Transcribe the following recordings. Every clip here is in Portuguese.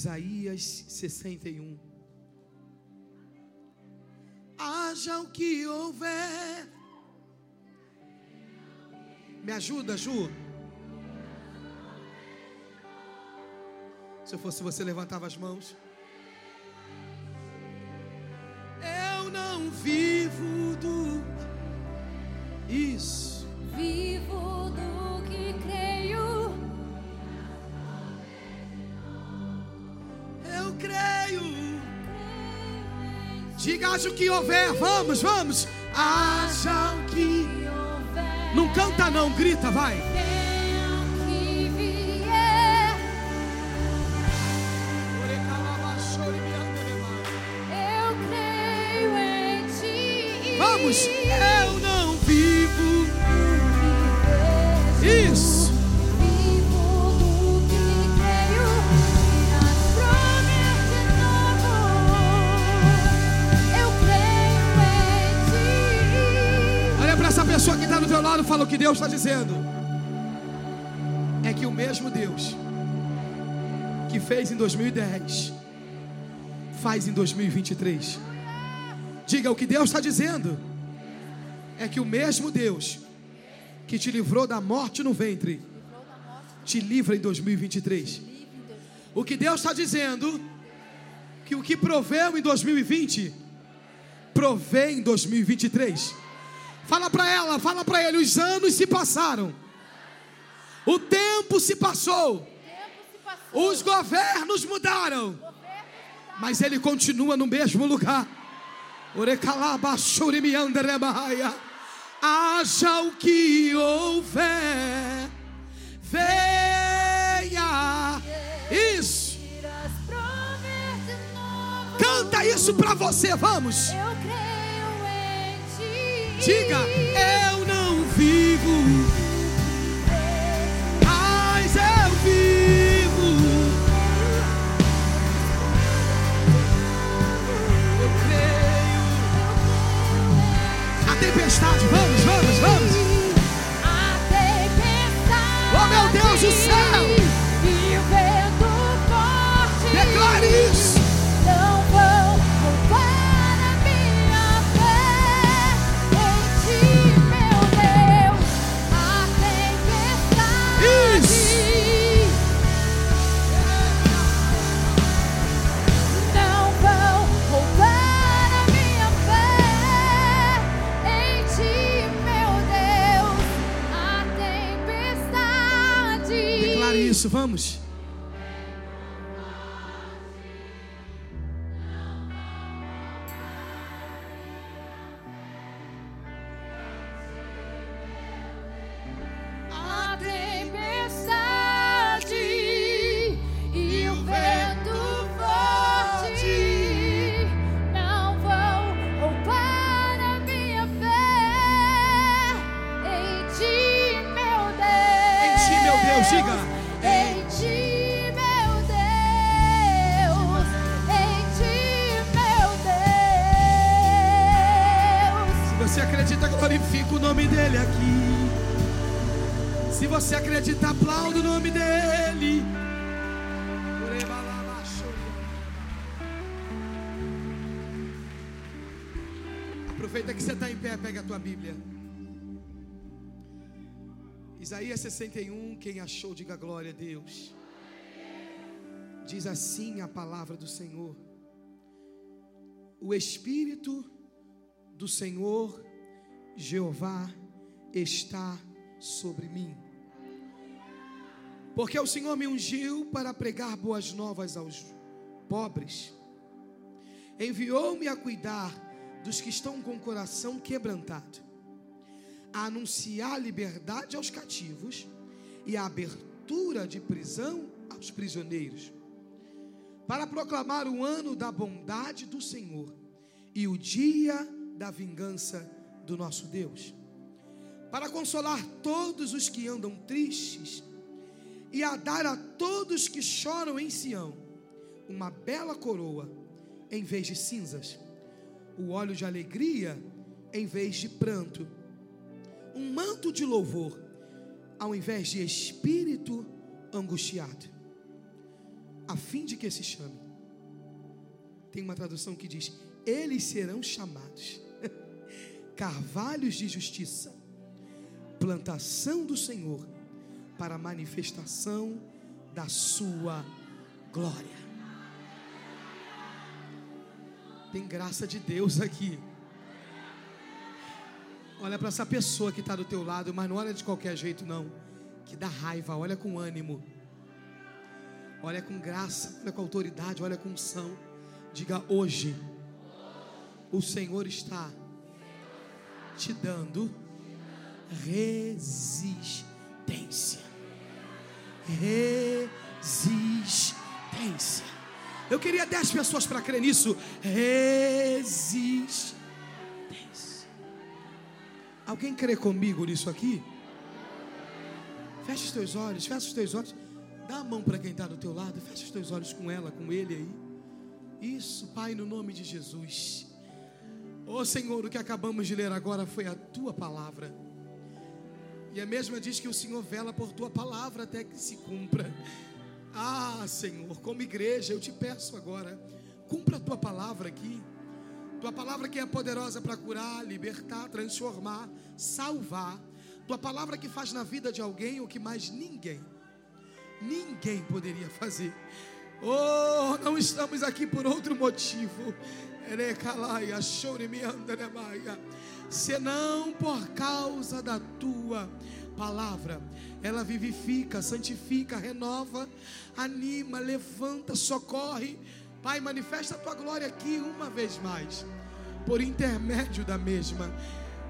Isaías 61. Haja o que houver. Me ajuda, Ju. Se eu fosse você, levantava as mãos. Eu não vivo do. Isso. Vivo do que creio. Eu creio. Diga, haja o que houver. Vamos, vamos. Haja o que. houver. Não canta, não, grita, vai. Eu creio em ti. Vamos. Eu lado fala o que Deus está dizendo. É que o mesmo Deus que fez em 2010 faz em 2023. Diga o que Deus está dizendo. É que o mesmo Deus que te livrou da morte no ventre te livra em 2023. O que Deus está dizendo que o que proveu em 2020 provê em 2023. Fala para ela, fala para ele, os anos se passaram. O tempo se passou. Os governos mudaram. Mas ele continua no mesmo lugar. Haja o que houver. Venha. Isso. Canta isso para você, vamos. Eu creio. Diga, eu não vivo, Isaías 61, quem achou, diga glória a Deus. Diz assim a palavra do Senhor: O Espírito do Senhor Jeová está sobre mim. Porque o Senhor me ungiu para pregar boas novas aos pobres. Enviou-me a cuidar dos que estão com o coração quebrantado, anunciar liberdade aos cativos e a abertura de prisão aos prisioneiros, para proclamar o ano da bondade do Senhor e o dia da vingança do nosso Deus, para consolar todos os que andam tristes e a dar a todos que choram em Sião uma bela coroa em vez de cinzas, o óleo de alegria em vez de pranto, um manto de louvor ao invés de espírito angustiado, a fim de que se chame. Tem uma tradução que diz: eles serão chamados carvalhos de justiça, plantação do Senhor, para a manifestação da sua glória. Tem graça de Deus aqui. Olha para essa pessoa que está do teu lado, mas não olha de qualquer jeito, não. Que dá raiva, olha com ânimo. Olha com graça, olha com autoridade, olha com unção. Diga hoje, o Senhor está te dando resistência. Resistência. Eu queria dez pessoas para crer nisso. Resistência. Alguém crê comigo nisso aqui? Fecha os teus olhos, fecha os teus olhos. Dá a mão para quem está do teu lado, fecha os teus olhos com ela, com ele aí. Isso, Pai, no nome de Jesus. Oh Senhor, o que acabamos de ler agora foi a tua palavra. E a mesma diz que o Senhor vela por tua palavra até que se cumpra. Ah, Senhor, como igreja, eu te peço agora, cumpra a tua palavra aqui. Tua palavra que é poderosa para curar, libertar, transformar, salvar. Tua palavra que faz na vida de alguém o que mais ninguém, ninguém poderia fazer. Oh, não estamos aqui por outro motivo. Senão por causa da tua palavra. Ela vivifica, santifica, renova, anima, levanta, socorre. Pai, manifesta a tua glória aqui uma vez mais, por intermédio da mesma.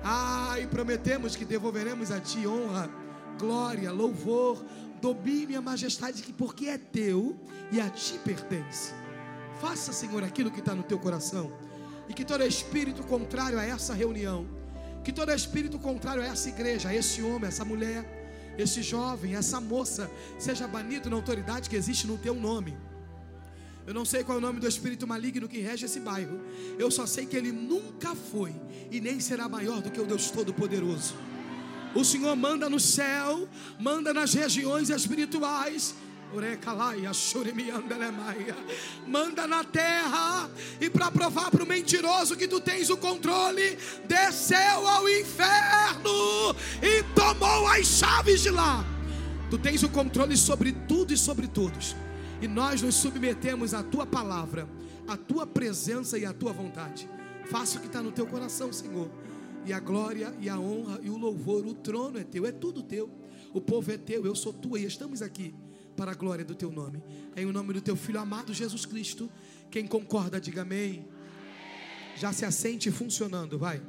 Ah, e prometemos que devolveremos a ti honra, glória, louvor, domínio e a majestade, porque é teu e a ti pertence. Faça, Senhor, aquilo que está no teu coração. E que todo espírito contrário a essa reunião, que todo espírito contrário a essa igreja, a esse homem, a essa mulher, esse jovem, essa moça, seja banido na autoridade que existe no teu nome. Eu não sei qual é o nome do espírito maligno que rege esse bairro. Eu só sei que ele nunca foi e nem será maior do que o Deus Todo-Poderoso. O Senhor manda no céu, manda nas regiões espirituais. Manda na terra e para provar para o mentiroso que tu tens o controle, desceu ao inferno e tomou as chaves de lá. Tu tens o controle sobre tudo e sobre todos. E nós nos submetemos à tua palavra, à tua presença e à tua vontade. Faça o que está no teu coração, Senhor e a glória e a honra e o louvor, o trono é teu, é tudo teu. O povo é teu, eu sou tua e estamos aqui para a glória do teu nome. Em o nome do teu filho amado Jesus Cristo, quem concorda, diga amém. Já se assente funcionando, vai.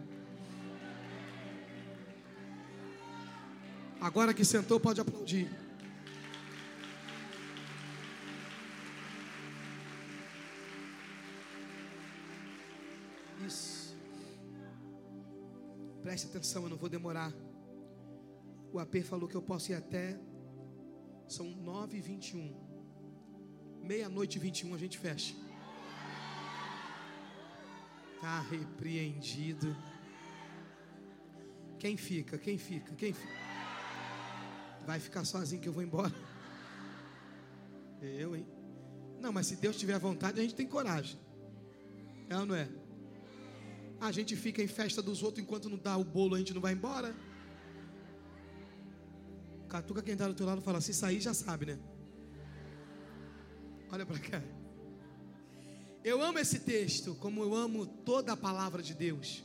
Agora que sentou, pode aplaudir. Preste atenção, eu não vou demorar. O AP falou que eu posso ir até. São 9 e 21 Meia-noite e 21 a gente fecha. Está repreendido. Quem fica? Quem fica? Quem fica? Vai ficar sozinho que eu vou embora. Eu, hein? Não, mas se Deus tiver vontade, a gente tem coragem. É ou não é? A gente fica em festa dos outros enquanto não dá o bolo, a gente não vai embora. Catuca quem está do teu lado fala, se sair já sabe, né? Olha para cá. Eu amo esse texto, como eu amo toda a palavra de Deus.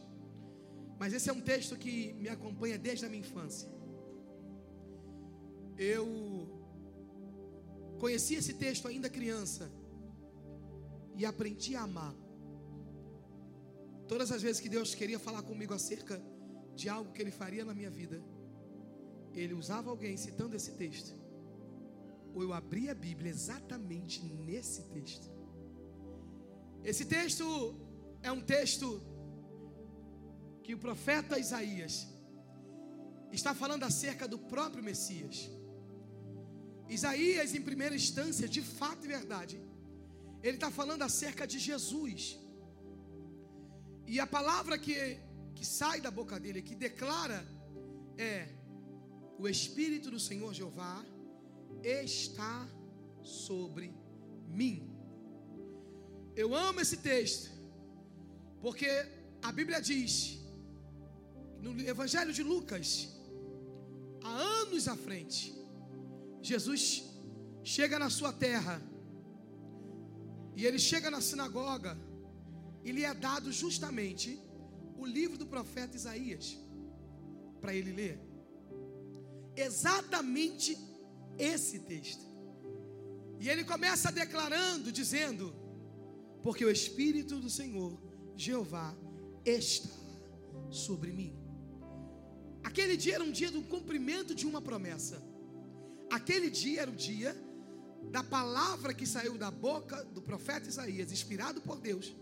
Mas esse é um texto que me acompanha desde a minha infância. Eu conheci esse texto ainda criança e aprendi a amar. Todas as vezes que Deus queria falar comigo acerca de algo que Ele faria na minha vida, Ele usava alguém citando esse texto, ou eu abria a Bíblia exatamente nesse texto. Esse texto é um texto que o profeta Isaías está falando acerca do próprio Messias. Isaías, em primeira instância, de fato e verdade, ele está falando acerca de Jesus. E a palavra que, que sai da boca dele, que declara, é: O Espírito do Senhor Jeová está sobre mim. Eu amo esse texto, porque a Bíblia diz, no Evangelho de Lucas, há anos à frente, Jesus chega na sua terra, e ele chega na sinagoga, e lhe é dado justamente o livro do profeta Isaías, para ele ler. Exatamente esse texto. E ele começa declarando, dizendo: Porque o Espírito do Senhor, Jeová, está sobre mim. Aquele dia era um dia do cumprimento de uma promessa. Aquele dia era o dia da palavra que saiu da boca do profeta Isaías, inspirado por Deus,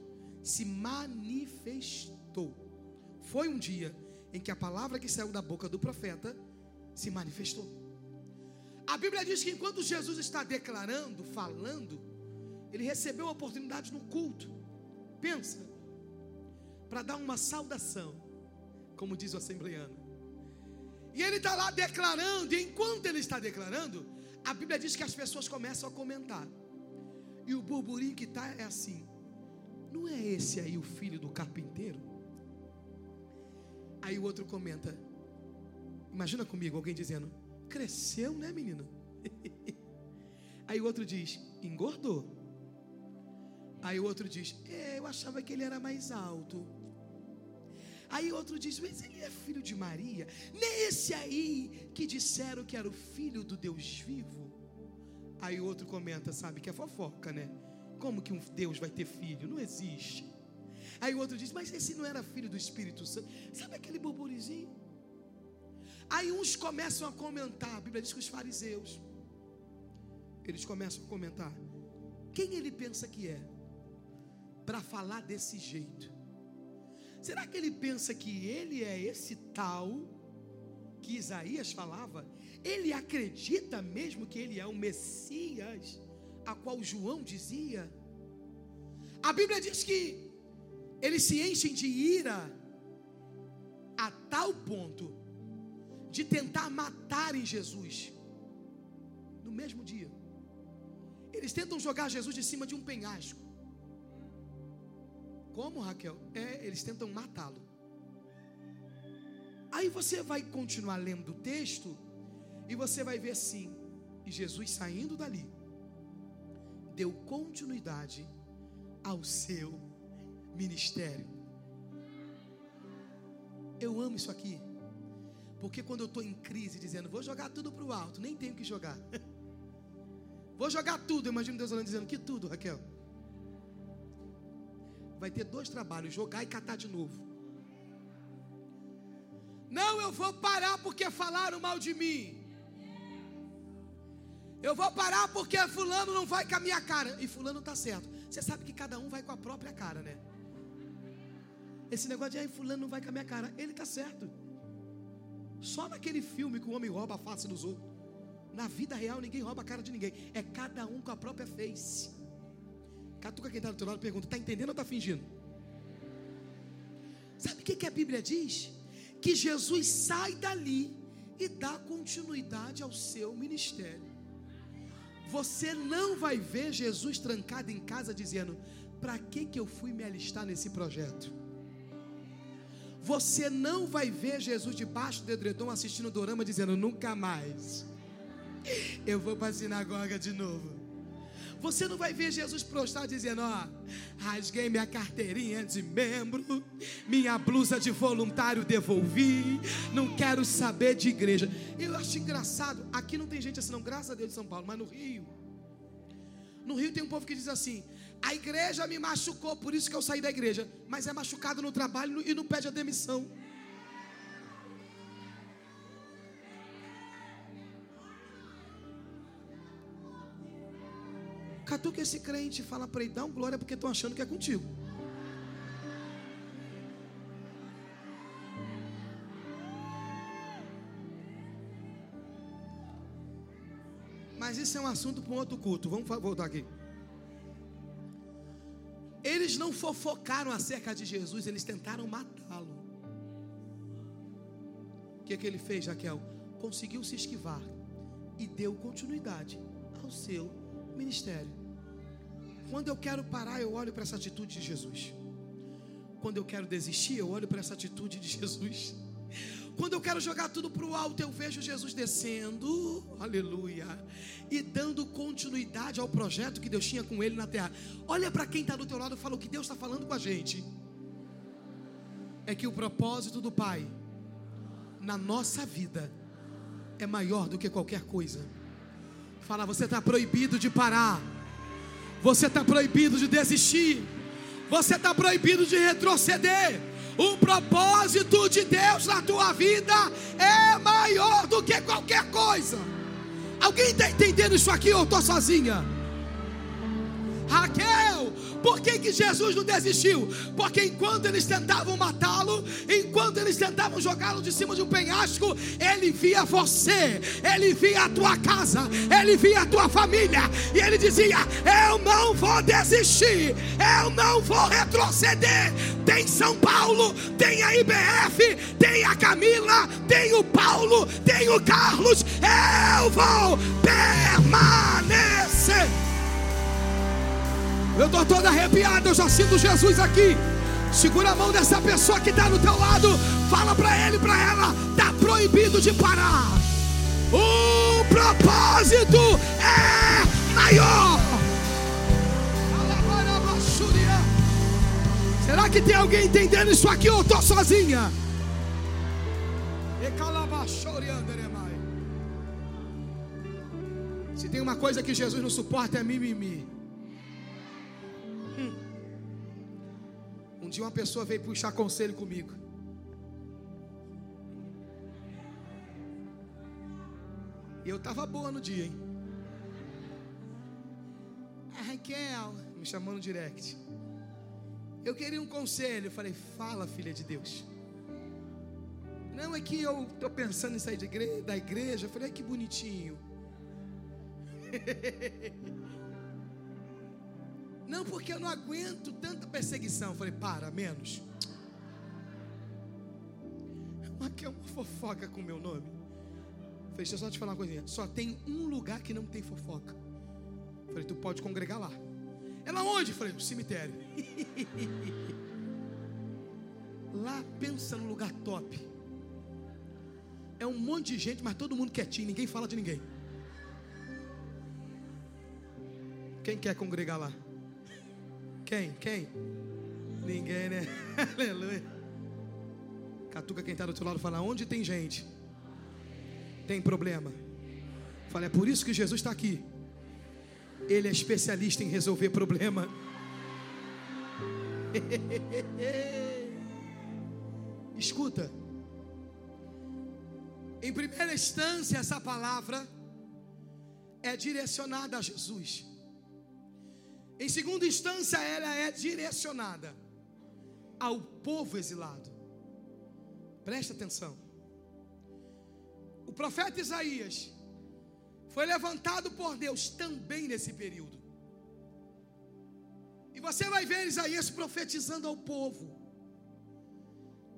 se manifestou. Foi um dia em que a palavra que saiu da boca do profeta se manifestou. A Bíblia diz que enquanto Jesus está declarando, falando, ele recebeu oportunidade no culto. Pensa, para dar uma saudação, como diz o assembleano. E ele está lá declarando, e enquanto ele está declarando, a Bíblia diz que as pessoas começam a comentar. E o burburinho que está é assim: não é esse aí o filho do carpinteiro? Aí o outro comenta: imagina comigo alguém dizendo, cresceu, né, menino? Aí o outro diz, engordou. Aí o outro diz, é, eu achava que ele era mais alto. Aí outro diz, mas ele é filho de Maria. Nesse aí que disseram que era o filho do Deus vivo. Aí outro comenta, sabe, que é fofoca, né? Como que um Deus vai ter filho? Não existe. Aí o outro diz, mas esse não era filho do Espírito Santo. Sabe aquele burburizinho? Aí uns começam a comentar, a Bíblia diz que os fariseus, eles começam a comentar, quem ele pensa que é, para falar desse jeito? Será que ele pensa que ele é esse tal que Isaías falava? Ele acredita mesmo que ele é o Messias, a qual João dizia? A Bíblia diz que eles se enchem de ira a tal ponto de tentar matarem Jesus no mesmo dia. Eles tentam jogar Jesus de cima de um penhasco. Como, Raquel? É, eles tentam matá-lo. Aí você vai continuar lendo o texto e você vai ver assim: e Jesus saindo dali, deu continuidade ao seu ministério. Eu amo isso aqui, porque quando eu estou em crise, dizendo, vou jogar tudo para o alto, nem tenho que jogar. Vou jogar tudo. Eu imagino Deus falando, dizendo, que tudo, Raquel? vai ter dois trabalhos: jogar e catar de novo. Não, eu vou parar porque falaram mal de mim. Eu vou parar porque fulano não vai com a minha cara. E fulano está certo. Você sabe que cada um vai com a própria cara, né? Esse negócio de aí fulano não vai com a minha cara. Ele está certo. Só naquele filme que o homem rouba a face dos outros. Na vida real ninguém rouba a cara de ninguém. É cada um com a própria face. Catuca quem está do teu lado pergunta: está entendendo ou está fingindo? Sabe o que, que a Bíblia diz? Que Jesus sai dali e dá continuidade ao seu ministério. Você não vai ver Jesus trancado em casa dizendo: para que, que eu fui me alistar nesse projeto? Você não vai ver Jesus debaixo do edredom assistindo o dorama dizendo: nunca mais. Eu vou para a sinagoga de novo. Você não vai ver Jesus prostrado dizendo: Ó, rasguei minha carteirinha de membro, minha blusa de voluntário devolvi, não quero saber de igreja. Eu acho engraçado, aqui não tem gente assim, não, graças a Deus de São Paulo, mas no Rio. No Rio tem um povo que diz assim: a igreja me machucou, por isso que eu saí da igreja, mas é machucado no trabalho e não pede a demissão. Catuca esse crente e fala para ele, dá um glória porque estão achando que é contigo. Mas isso é um assunto para um outro culto. Vamos voltar aqui. Eles não fofocaram acerca de Jesus, eles tentaram matá-lo. O que, é que ele fez, Jaquel? Conseguiu se esquivar e deu continuidade ao seu ministério. Quando eu quero parar, eu olho para essa atitude de Jesus. Quando eu quero desistir, eu olho para essa atitude de Jesus. Quando eu quero jogar tudo para o alto, eu vejo Jesus descendo, aleluia, e dando continuidade ao projeto que Deus tinha com ele na terra. Olha para quem está do teu lado e fala o que Deus está falando com a gente. É que o propósito do Pai na nossa vida é maior do que qualquer coisa. Fala, você está proibido de parar, você está proibido de desistir, você está proibido de retroceder. O propósito de Deus na tua vida é maior do que qualquer coisa. Alguém está entendendo isso aqui ou estou sozinha? Raquel, por que, que Jesus não desistiu? Porque enquanto eles tentavam matá-lo, enquanto eles tentavam jogá-lo de cima de um penhasco, ele via você, ele via a tua casa, ele via a tua família, e ele dizia: Eu não vou desistir, eu não vou retroceder. Tem São Paulo, tem a IBF, tem a Camila, tem o Paulo, tem o Carlos, eu vou permanecer. Eu estou todo arrepiado, eu já sinto Jesus aqui. Segura a mão dessa pessoa que está no teu lado. Fala para ele, para ela. Está proibido de parar. O propósito é maior. Será que tem alguém entendendo isso aqui ou estou sozinha? Se tem uma coisa que Jesus não suporta é mimimi. Dia uma pessoa veio puxar conselho comigo. Eu estava boa no dia, hein? A Raquel me chamou no direct. Eu queria um conselho. Eu falei, fala, filha de Deus. Não, é que eu estou pensando em sair igreja, da igreja. Eu falei, que bonitinho. Não, porque eu não aguento tanta perseguição. Eu falei, para, menos. Mas que é uma fofoca com o meu nome. Eu falei, deixa eu só te falar uma coisinha. Só tem um lugar que não tem fofoca. Eu falei, tu pode congregar lá. Ela onde? Eu falei, no cemitério. lá pensa no lugar top. É um monte de gente, mas todo mundo quietinho, ninguém fala de ninguém. Quem quer congregar lá? Quem? Quem? Ninguém, né? Aleluia. Catuca quem está do outro lado fala: onde tem gente? Tem problema. Fala, é por isso que Jesus está aqui. Ele é especialista em resolver problema. Escuta. Em primeira instância, essa palavra é direcionada a Jesus. Em segunda instância, ela é direcionada ao povo exilado. Presta atenção. O profeta Isaías foi levantado por Deus também nesse período. E você vai ver Isaías profetizando ao povo.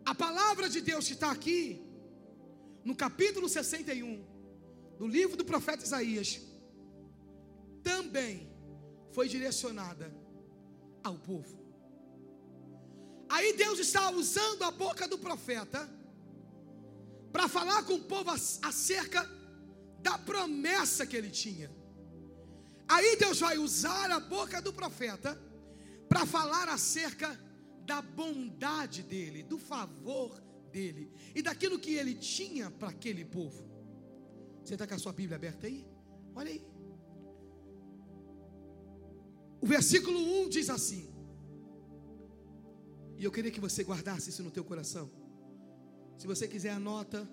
A palavra de Deus que está aqui, no capítulo 61, do livro do profeta Isaías, também foi direcionada ao povo. Aí Deus está usando a boca do profeta para falar com o povo acerca da promessa que ele tinha. Aí Deus vai usar a boca do profeta para falar acerca da bondade dele, do favor dele e daquilo que ele tinha para aquele povo. Você está com a sua Bíblia aberta aí? Olha aí. O versículo 1 diz assim. E eu queria que você guardasse isso no teu coração. Se você quiser anota.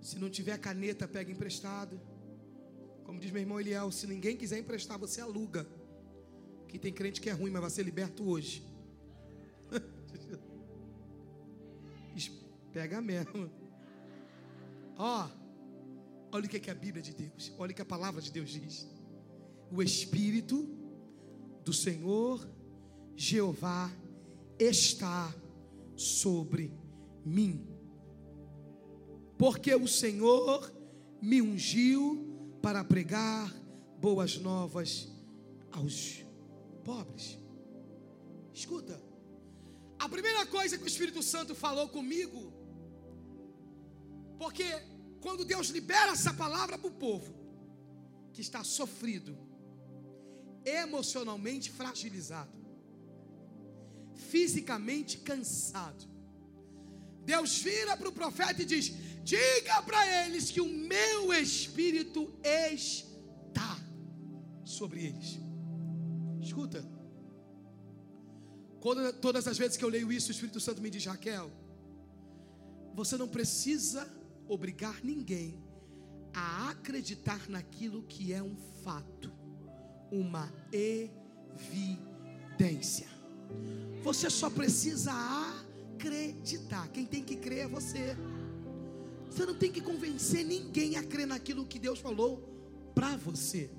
Se não tiver caneta, pega emprestado. Como diz meu irmão Eliel, se ninguém quiser emprestar, você aluga. Que tem crente que é ruim, mas vai ser liberto hoje. Pega mesmo. Ó, olha o que é a Bíblia de Deus. Olha o que a palavra de Deus diz. O Espírito do Senhor Jeová está sobre mim, porque o Senhor me ungiu para pregar boas novas aos pobres. Escuta, a primeira coisa que o Espírito Santo falou comigo, porque quando Deus libera essa palavra para o povo que está sofrido, emocionalmente fragilizado, fisicamente cansado, Deus vira para o profeta e diz: Diga para eles que o meu espírito está sobre eles. Escuta, quando, todas as vezes que eu leio isso, o Espírito Santo me diz: Raquel, você não precisa obrigar ninguém a acreditar naquilo que é um fato, uma evidência. Você só precisa acreditar. Quem tem que crer é você. Você não tem que convencer ninguém a crer naquilo que Deus falou para você.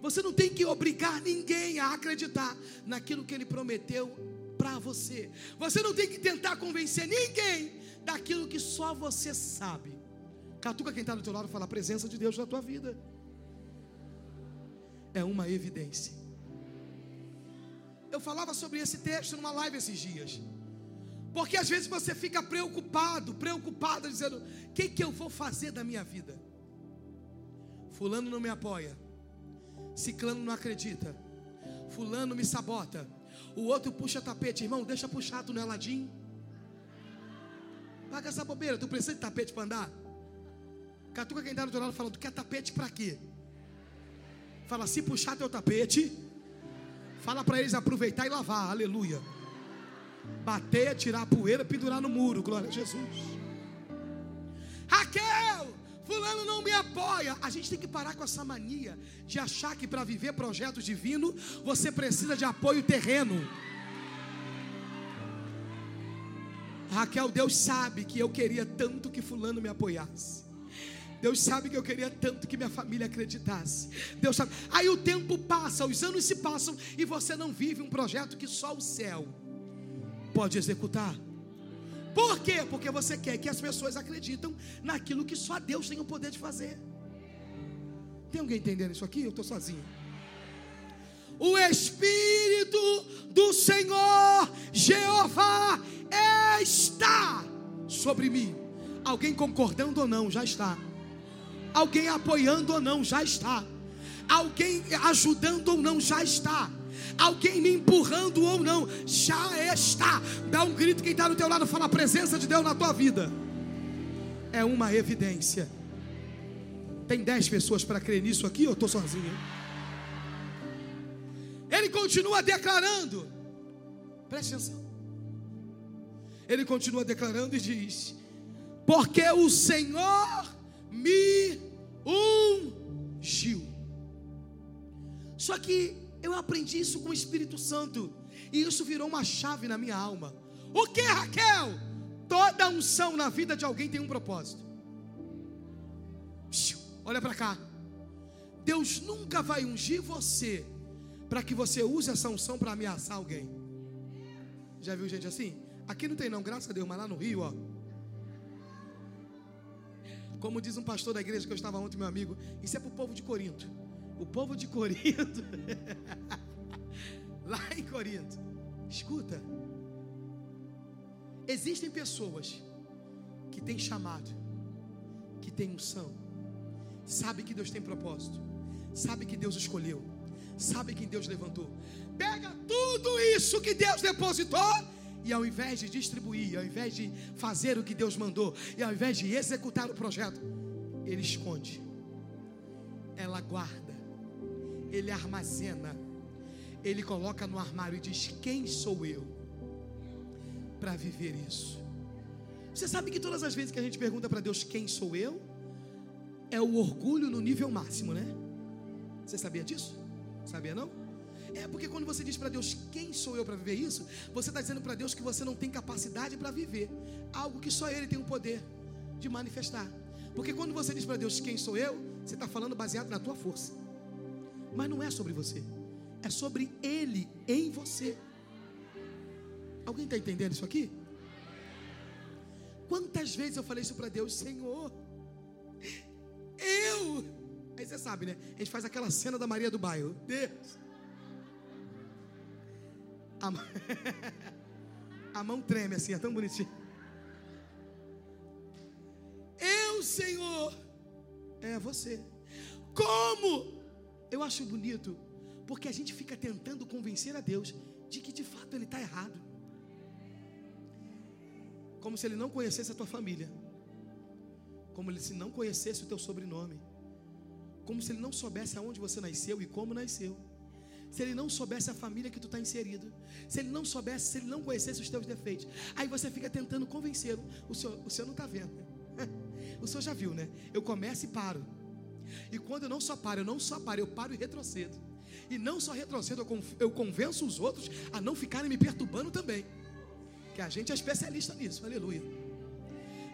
Você não tem que obrigar ninguém a acreditar naquilo que Ele prometeu para você. Você não tem que tentar convencer ninguém daquilo que só você sabe. Catuca quem está do teu lado fala a presença de Deus na tua vida. É uma evidência. Eu falava sobre esse texto numa live esses dias. Porque às vezes você fica preocupado, preocupado, dizendo: o que, que eu vou fazer da minha vida? Fulano não me apoia, Ciclano não acredita, Fulano me sabota, o outro puxa tapete, irmão, deixa puxar tuneladinho. Paga essa bobeira, tu precisa de tapete para andar? Catuca quem do teu lado falando, tu quer tapete para quê? Fala, se puxar teu tapete, fala para eles aproveitar e lavar, aleluia. Bater, tirar a poeira, pendurar no muro, glória a Jesus. Raquel, fulano não me apoia. A gente tem que parar com essa mania de achar que para viver projeto divino você precisa de apoio terreno. Raquel, Deus sabe que eu queria tanto que fulano me apoiasse. Deus sabe que eu queria tanto que minha família acreditasse. Deus sabe. Aí o tempo passa, os anos se passam e você não vive um projeto que só o céu pode executar. Por quê? Porque você quer que as pessoas acreditam naquilo que só Deus tem o poder de fazer. Tem alguém entendendo isso aqui? Eu estou sozinho. O Espírito do Senhor Jeová está sobre mim. Alguém concordando ou não, já está. Alguém apoiando ou não, já está. Alguém ajudando ou não, já está. Alguém me empurrando ou não, já está. Dá um grito quem está do teu lado, fala a presença de Deus na tua vida. É uma evidência. Tem dez pessoas para crer nisso aqui ou estou sozinho? Ele continua declarando. Preste atenção. Ele continua declarando e diz: Porque o Senhor me ungiu. Só que eu aprendi isso com o Espírito Santo. E isso virou uma chave na minha alma. O que, Raquel? Toda unção na vida de alguém tem um propósito. Olha para cá. Deus nunca vai ungir você para que você use essa unção para ameaçar alguém. Já viu gente assim? Aqui não tem não, graças a Deus, mas lá no Rio, ó. Como diz um pastor da igreja que eu estava ontem, meu amigo, isso é para o povo de Corinto. O povo de Corinto, lá em Corinto, escuta. Existem pessoas que têm chamado, que têm unção, sabe que Deus tem propósito, sabe que Deus escolheu, sabe que Deus levantou. Pega tudo isso que Deus depositou e ao invés de distribuir, ao invés de fazer o que Deus mandou, e ao invés de executar o projeto, ele esconde, ela guarda, ele armazena, ele coloca no armário e diz: Quem sou eu para viver isso? Você sabe que todas as vezes que a gente pergunta para Deus quem sou eu, é o orgulho no nível máximo, né? Você sabia disso? Sabia não? É porque quando você diz para Deus quem sou eu para viver isso, você está dizendo para Deus que você não tem capacidade para viver algo que só Ele tem o poder de manifestar. Porque quando você diz para Deus quem sou eu, você está falando baseado na tua força. Mas não é sobre você, é sobre Ele em você. Alguém está entendendo isso aqui? Quantas vezes eu falei isso para Deus, Senhor, eu. Aí você sabe, né? A gente faz aquela cena da Maria do bairro. Deus. A, a mão treme assim, é tão bonitinho. Eu, Senhor, é você. Como? Eu acho bonito, porque a gente fica tentando convencer a Deus de que de fato Ele está errado. Como se Ele não conhecesse a tua família, como se não conhecesse o teu sobrenome, como se Ele não soubesse aonde você nasceu e como nasceu. Se ele não soubesse a família que tu está inserido, se ele não soubesse, se ele não conhecesse os teus defeitos, aí você fica tentando convencê-lo. O senhor, o senhor não está vendo. O senhor já viu, né? Eu começo e paro. E quando eu não só paro, eu não só paro, eu paro e retrocedo. E não só retrocedo, eu con- eu convenço os outros a não ficarem me perturbando também. Que a gente é especialista nisso, aleluia.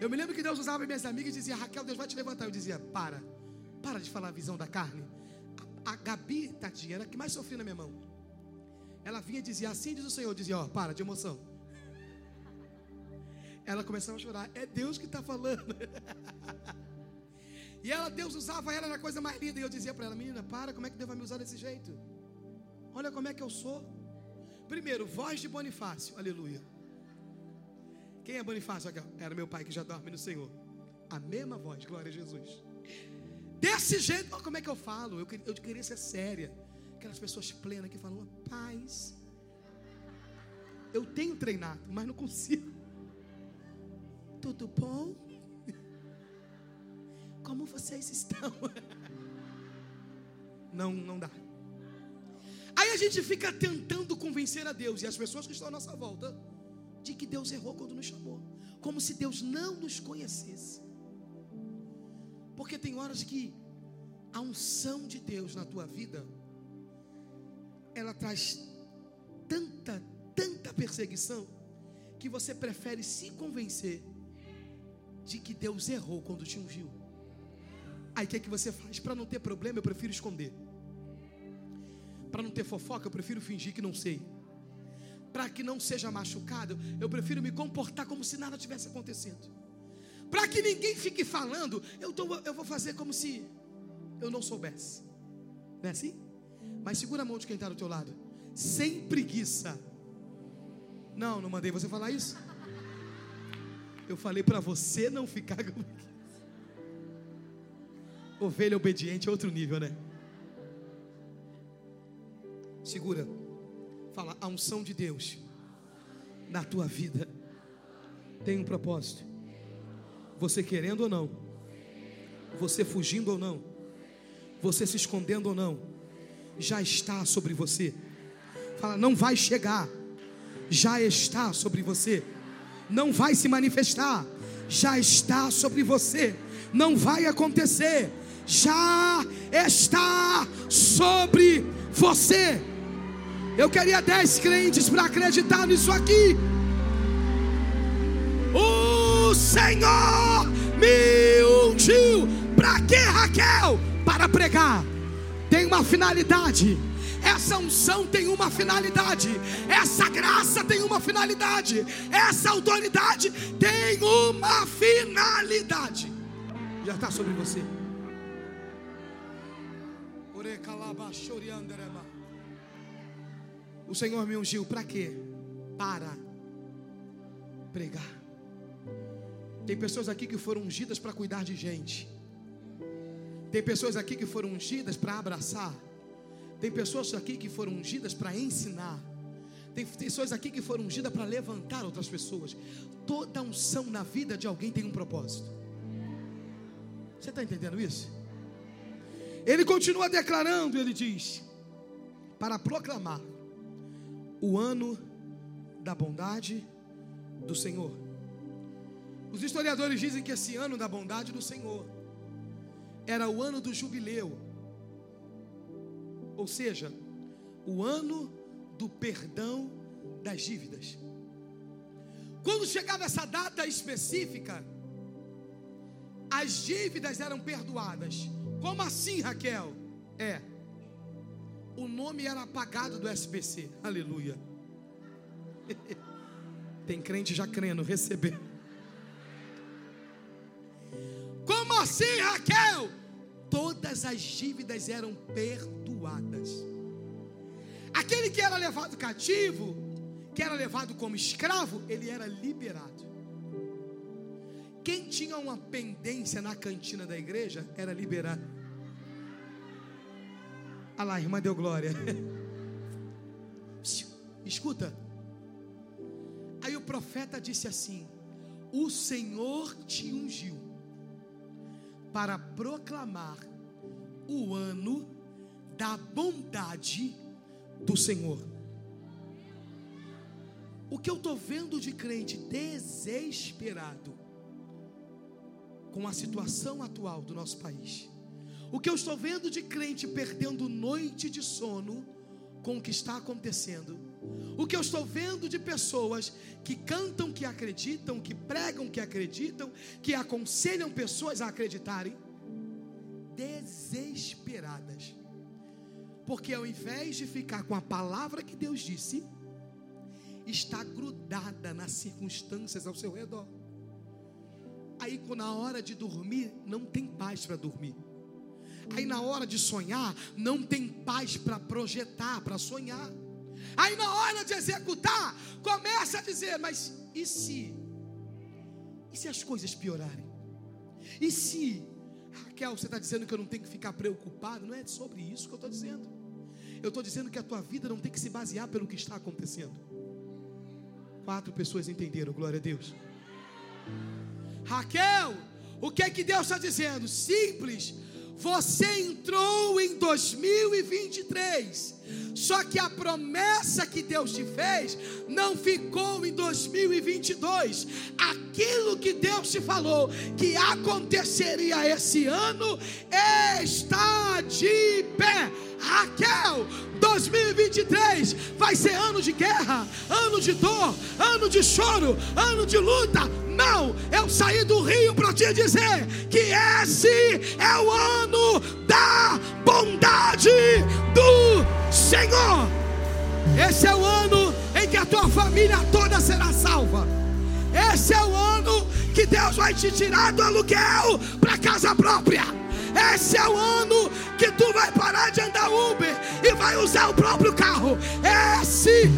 Eu me lembro que Deus usava minhas amigas e dizia, Raquel, Deus vai te levantar. Eu dizia, para, para de falar a visão da carne. A, Gabi, tadinha, era a que mais sofria na minha mão. Ela vinha e dizia, assim diz o Senhor, dizia, ó, para de emoção. Ela começava a chorar, é Deus que está falando. E ela, Deus usava ela na coisa mais linda. E eu dizia para ela, menina, para, como é que Deus vai me usar desse jeito? Olha como é que eu sou. Primeiro, voz de Bonifácio, aleluia. Quem é Bonifácio? Era meu pai que já dorme no Senhor. A mesma voz, glória a Jesus. Desse jeito, olha como é que eu falo. Eu, eu queria ser séria. Aquelas pessoas plenas que falam, paz. Eu tenho treinado, mas não consigo. Tudo bom? Como vocês estão? Não, não dá. Aí a gente fica tentando convencer a Deus e as pessoas que estão à nossa volta de que Deus errou quando nos chamou, como se Deus não nos conhecesse. Porque tem horas que a unção de Deus na tua vida ela traz tanta, tanta perseguição que você prefere se convencer de que Deus errou quando te ungiu. Aí o que é que você faz? Para não ter problema, eu prefiro esconder. Para não ter fofoca, eu prefiro fingir que não sei. Para que não seja machucado, eu prefiro me comportar como se nada tivesse acontecendo. Para que ninguém fique falando, eu, tô- eu vou fazer como se eu não soubesse. Não é assim? Mas segura a mão de quem está do teu lado. Sem preguiça. Não, não mandei você falar isso. Eu falei para você não ficar com preguiça. Ovelha obediente é outro nível, né? Segura. Fala, a unção de Deus na tua vida tem um propósito. Você querendo ou não, você fugindo ou não, você se escondendo ou não, já está sobre você. Fala, não vai chegar, já está sobre você. Não vai se manifestar, já está sobre você. Não vai acontecer, já está sobre você. Eu queria dez crentes para acreditar nisso aqui. O Senhor me ungiu. Para quê, Raquel? Para pregar. Tem uma finalidade. Essa unção tem uma finalidade. Essa graça tem uma finalidade. Essa autoridade tem uma finalidade. Já está sobre você. O Senhor me ungiu para quê? Para pregar. Tem pessoas aqui que foram ungidas para cuidar de gente. Tem pessoas aqui que foram ungidas para abraçar. Tem pessoas aqui que foram ungidas para ensinar. Tem pessoas aqui que foram ungidas para levantar outras pessoas. Toda unção na vida de alguém tem um propósito. Você está entendendo isso? Ele continua declarando, ele diz: para proclamar o ano da bondade do Senhor. Os historiadores dizem que esse ano da bondade do Senhor era o ano do jubileu, ou seja, o ano do perdão das dívidas. Quando chegava essa data específica, as dívidas eram perdoadas. Como assim, Raquel? É. O nome era apagado do SPC. Aleluia. Tem crente já crendo, receber. Como assim, Raquel? todas as dívidas eram perdoadas. Aquele que era levado cativo, que era levado como escravo, ele era liberado. Quem tinha uma pendência na cantina da igreja era liberado. Olha lá, a irmã deu glória. Escuta. Aí o profeta disse assim: O Senhor te ungiu para proclamar o ano da bondade do Senhor. O que eu estou vendo de crente desesperado com a situação atual do nosso país, o que eu estou vendo de crente perdendo noite de sono com o que está acontecendo, o que eu estou vendo de pessoas que cantam que acreditam, que pregam que acreditam, que aconselham pessoas a acreditarem, desesperadas. Porque ao invés de ficar com a palavra que Deus disse, está grudada nas circunstâncias ao seu redor. Aí, na hora de dormir, não tem paz para dormir. Aí, na hora de sonhar, não tem paz para projetar, para sonhar. Aí, na hora de executar, começa a dizer: Mas e se? E se as coisas piorarem? E se Raquel, você está dizendo que eu não tenho que ficar preocupado? Não é sobre isso que eu estou dizendo. Eu estou dizendo que a tua vida não tem que se basear pelo que está acontecendo. Quatro pessoas entenderam, glória a Deus. Raquel, o que é que Deus está dizendo? Simples. Você entrou em 2023, só que a promessa que Deus te fez não ficou em 2022. Aquilo que Deus te falou que aconteceria esse ano está de pé. Raquel, 2023 guerra, ano de dor, ano de choro, ano de luta, não, eu saí do rio para te dizer que esse é o ano da bondade do Senhor. Esse é o ano em que a tua família toda será salva. Esse é o ano que Deus vai te tirar do aluguel para casa própria. Esse é o ano que tu vai parar de andar Uber e vai usar o próprio carro. Esse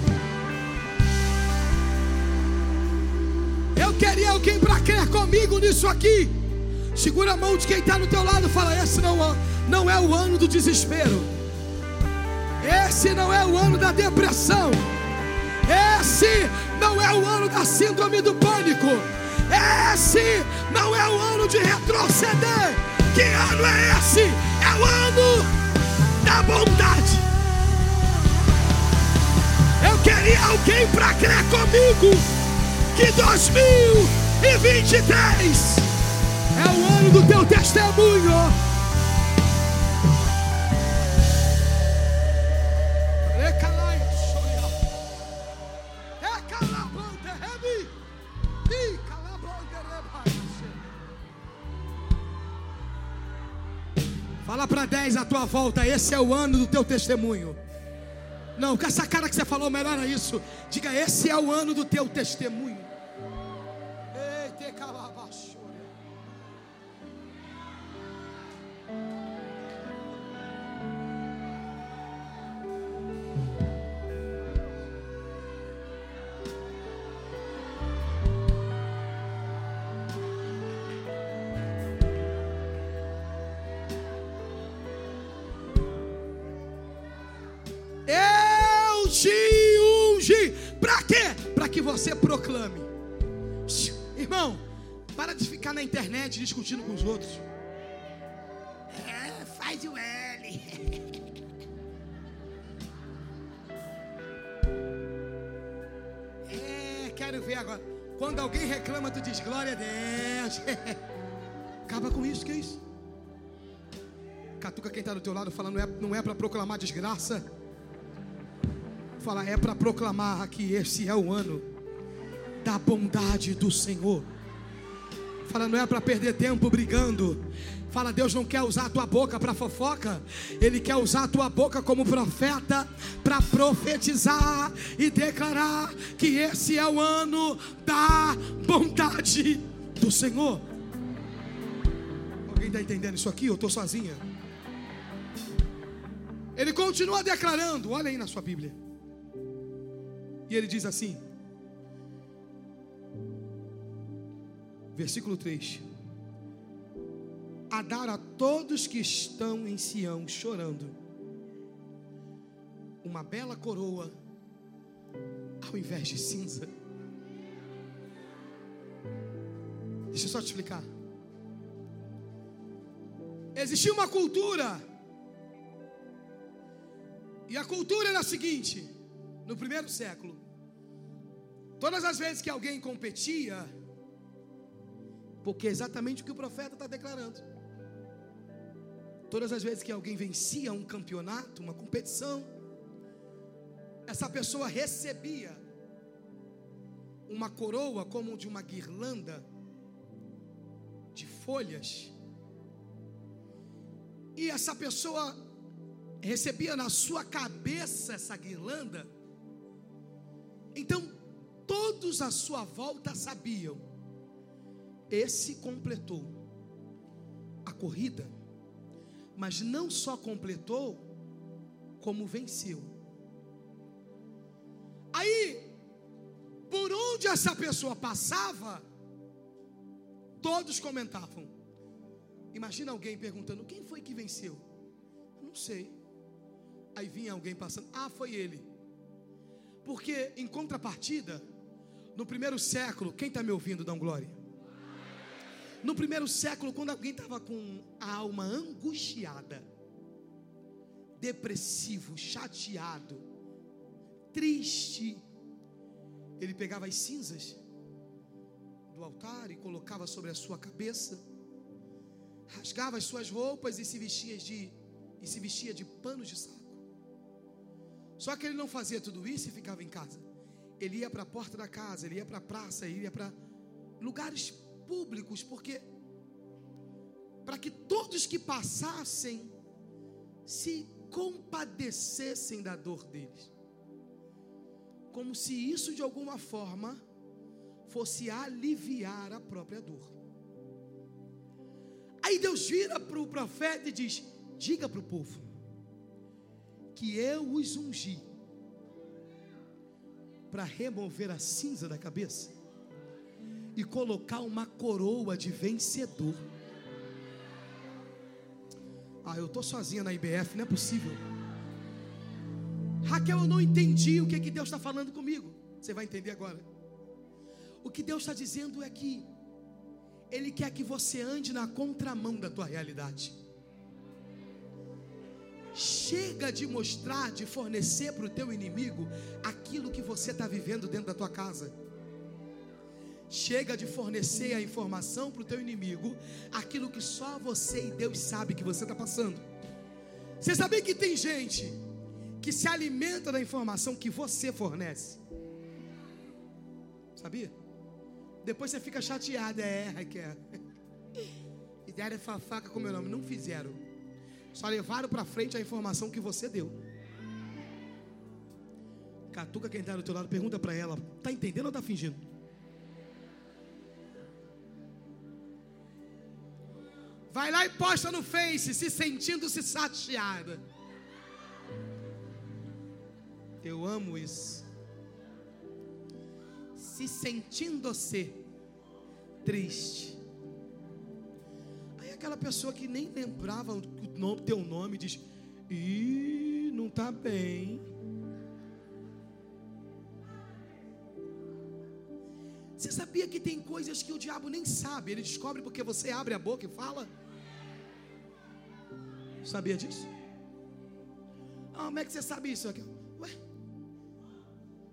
queria alguém para crer comigo nisso aqui. Segura a mão de quem está no teu lado e fala: Esse não, não é o ano do desespero. Esse não é o ano da depressão. Esse não é o ano da síndrome do pânico. Esse não é o ano de retroceder. Que ano é esse? É o ano da bondade. Eu queria alguém para crer comigo que 2023 é o ano do teu testemunho. Fala para 10 à tua volta, esse é o ano do teu testemunho. Não, com essa cara que você falou, melhor é isso. Diga, esse é o ano do teu testemunho. Eu te ungi. Para quê? Para que você proclame. Irmão, para de ficar na internet discutindo com os outros. É, faz o L. É, quero ver agora. Quando alguém reclama, tu diz glória a Deus. Acaba com isso, que é isso? Catuca quem está do teu lado falando, não é, não é para proclamar desgraça. Fala, é para proclamar que esse é o ano da bondade do Senhor. Fala, não é para perder tempo brigando. Fala, Deus não quer usar a tua boca para fofoca, Ele quer usar a tua boca como profeta para profetizar e declarar que esse é o ano da bondade do Senhor. Alguém está entendendo isso aqui? Eu estou sozinha. Ele continua declarando, olha aí na sua Bíblia. E ele diz assim, versículo 3: A dar a todos que estão em Sião chorando, uma bela coroa, ao invés de cinza. Deixa eu só te explicar. Existia uma cultura, e a cultura era a seguinte: no primeiro século, todas as vezes que alguém competia, porque é exatamente o que o profeta está declarando. Todas as vezes que alguém vencia um campeonato, uma competição, essa pessoa recebia uma coroa como de uma guirlanda de folhas. E essa pessoa recebia na sua cabeça essa guirlanda. Então, todos à sua volta sabiam: esse completou a corrida, mas não só completou, como venceu. Aí, por onde essa pessoa passava, todos comentavam. Imagina alguém perguntando: quem foi que venceu? Não sei. Aí vinha alguém passando: ah, foi ele. Porque, em contrapartida, no primeiro século, quem está me ouvindo, um glória. No primeiro século, quando alguém estava com a alma angustiada, depressivo, chateado, triste, ele pegava as cinzas do altar e colocava sobre a sua cabeça, rasgava as suas roupas e se vestia de e se vestia de panos de saco. Só que ele não fazia tudo isso e ficava em casa. Ele ia para a porta da casa, ele ia para a praça, ele ia para lugares públicos, porque para que todos que passassem se compadecessem da dor deles. Como se isso de alguma forma fosse aliviar a própria dor. Aí Deus vira para o profeta e diz: Diga para o povo que eu os ungi para remover a cinza da cabeça e colocar uma coroa de vencedor. Ah, eu tô sozinha na IBF, não é possível. Raquel, eu não entendi o que, que Deus está falando comigo. Você vai entender agora. O que Deus está dizendo é que Ele quer que você ande na contramão da tua realidade. Chega de mostrar, de fornecer para o teu inimigo aquilo que você está vivendo dentro da tua casa. Chega de fornecer a informação para o teu inimigo aquilo que só você e Deus sabe que você está passando. Você sabia que tem gente que se alimenta da informação que você fornece? Sabia? Depois você fica chateado, é, Raquel. Fizeram fafaca com meu nome, não fizeram. Só levaram para frente a informação que você deu. Catuca quem está do teu lado, pergunta para ela: tá entendendo ou tá fingindo? Vai lá e posta no Face, se sentindo-se chateada. Eu amo isso. Se sentindo-se triste. Aí aquela pessoa que nem lembrava o nome, teu nome diz: Ih, não está bem. Você sabia que tem coisas que o diabo nem sabe? Ele descobre porque você abre a boca e fala? Sabia disso? Ah, como é que você sabe isso? Aqui? Ué?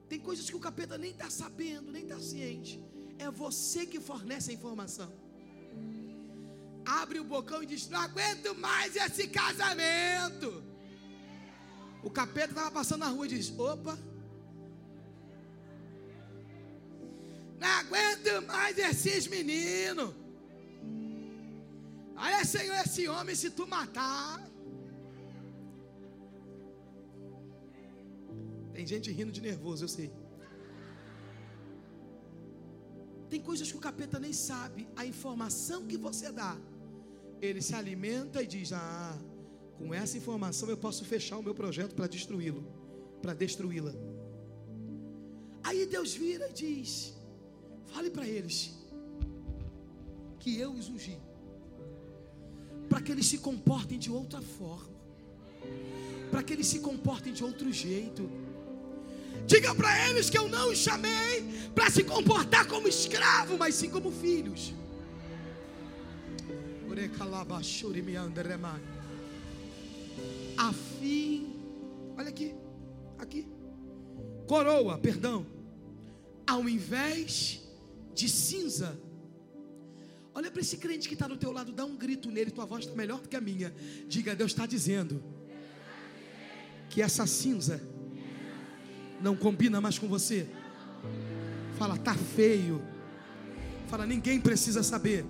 Tem coisas que o capeta nem está sabendo, nem está ciente. É você que fornece a informação. Abre o bocão e diz: Não aguento mais esse casamento. O capeta estava passando na rua e diz: Opa. Não aguento mais esses meninos. Olha, Senhor, esse homem, se tu matar. Tem gente rindo de nervoso, eu sei. Tem coisas que o capeta nem sabe. A informação que você dá, ele se alimenta e diz: Ah, Com essa informação eu posso fechar o meu projeto para destruí-lo, para destruí-la. Aí Deus vira e diz: Fale para eles que eu os ungi, que eles se comportem de outra forma, para que eles se comportem de outro jeito. Diga para eles que eu não os chamei para se comportar como escravo, mas sim como filhos. A fim, olha aqui, aqui, coroa, perdão, ao invés de cinza. Olha para esse crente que está do teu lado, dá um grito nele, tua voz está melhor do que a minha. Diga, Deus está dizendo que essa cinza não combina mais com você. Fala, tá feio. Fala, ninguém precisa saber.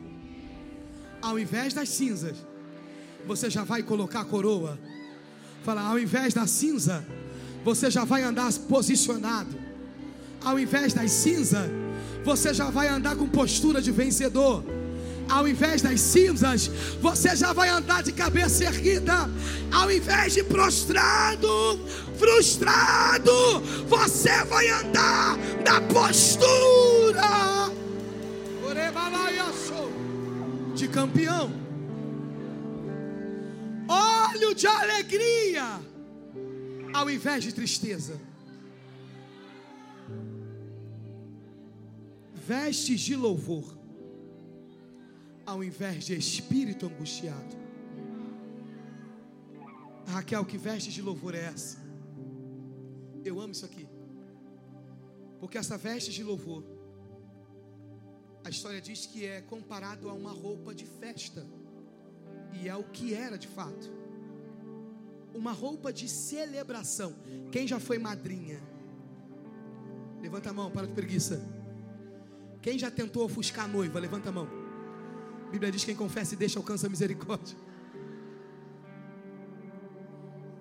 Ao invés das cinzas, você já vai colocar a coroa. Fala, ao invés da cinza, você já vai andar posicionado. Ao invés das cinzas, você já vai andar com postura de vencedor. Ao invés das cinzas, você já vai andar de cabeça erguida. Ao invés de prostrado, frustrado, você vai andar na postura de campeão. Olho de alegria, ao invés de tristeza. Vestes de louvor ao invés de espírito angustiado. Raquel, que veste de louvor é essa? Eu amo isso aqui. Porque essa veste de louvor, a história diz que é comparado a uma roupa de festa. E é o que era de fato. Uma roupa de celebração. Quem já foi madrinha? Levanta a mão, para de preguiça. Quem já tentou ofuscar a noiva? Levanta a mão. Bíblia diz: quem confessa e deixa alcança a misericórdia.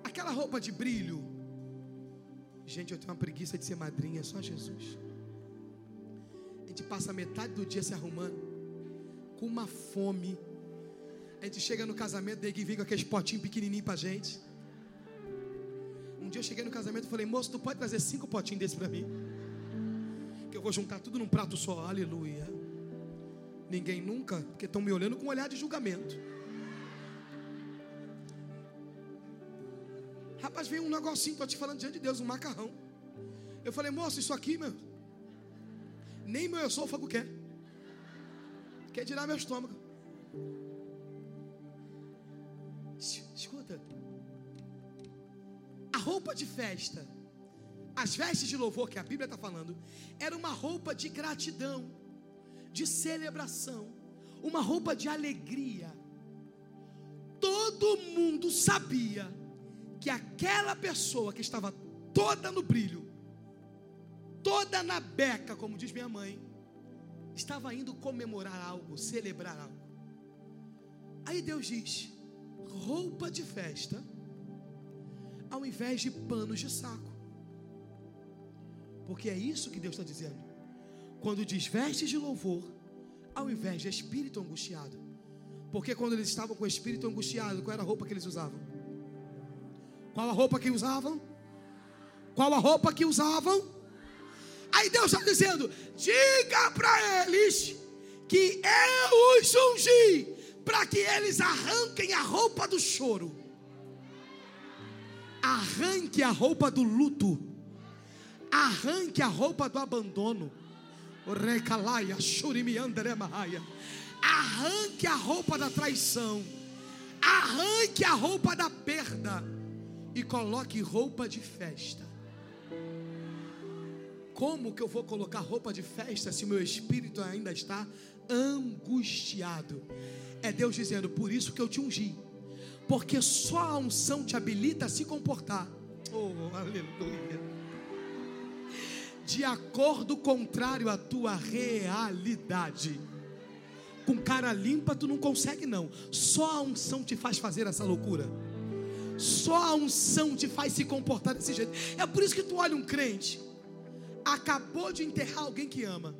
Aquela roupa de brilho. Gente, eu tenho uma preguiça de ser madrinha, é só Jesus. A gente passa metade do dia se arrumando, com uma fome. A gente chega no casamento, daí que vem com aqueles potinhos pequenininhos pra gente. Um dia eu cheguei no casamento e falei, moço, tu pode trazer cinco potinhos desse para mim? Que eu vou juntar tudo num prato só, aleluia. Ninguém nunca, porque estão me olhando com um olhar de julgamento. Rapaz, veio um negocinho, estou te falando diante de Deus, um macarrão. Eu falei, moço, isso aqui, meu, nem meu esôfago quer. Quer tirar meu estômago. Escuta. A roupa de festa, as vestes de louvor que a Bíblia está falando, era uma roupa de gratidão de celebração, uma roupa de alegria. Todo mundo sabia que aquela pessoa que estava toda no brilho, toda na beca, como diz minha mãe, estava indo comemorar algo, celebrar algo. Aí Deus diz: roupa de festa, ao invés de panos de saco. Porque é isso que Deus está dizendo quando diz vestes de louvor, ao invés de espírito angustiado. Porque quando eles estavam com o espírito angustiado, qual era a roupa que eles usavam? Qual a roupa que usavam? Qual a roupa que usavam? Aí Deus está dizendo: diga para eles que eu os ungi, para que eles arranquem a roupa do choro, arranque a roupa do luto, arranque a roupa do abandono Arranque a roupa da traição. Arranque a roupa da perda. E coloque roupa de festa. Como que eu vou colocar roupa de festa se meu espírito ainda está angustiado? É Deus dizendo: Por isso que eu te ungi. Porque só a unção te habilita a se comportar. Oh, aleluia de acordo contrário à tua realidade. Com cara limpa tu não consegue não. Só a unção te faz fazer essa loucura. Só a unção te faz se comportar desse jeito. É por isso que tu olha um crente, acabou de enterrar alguém que ama.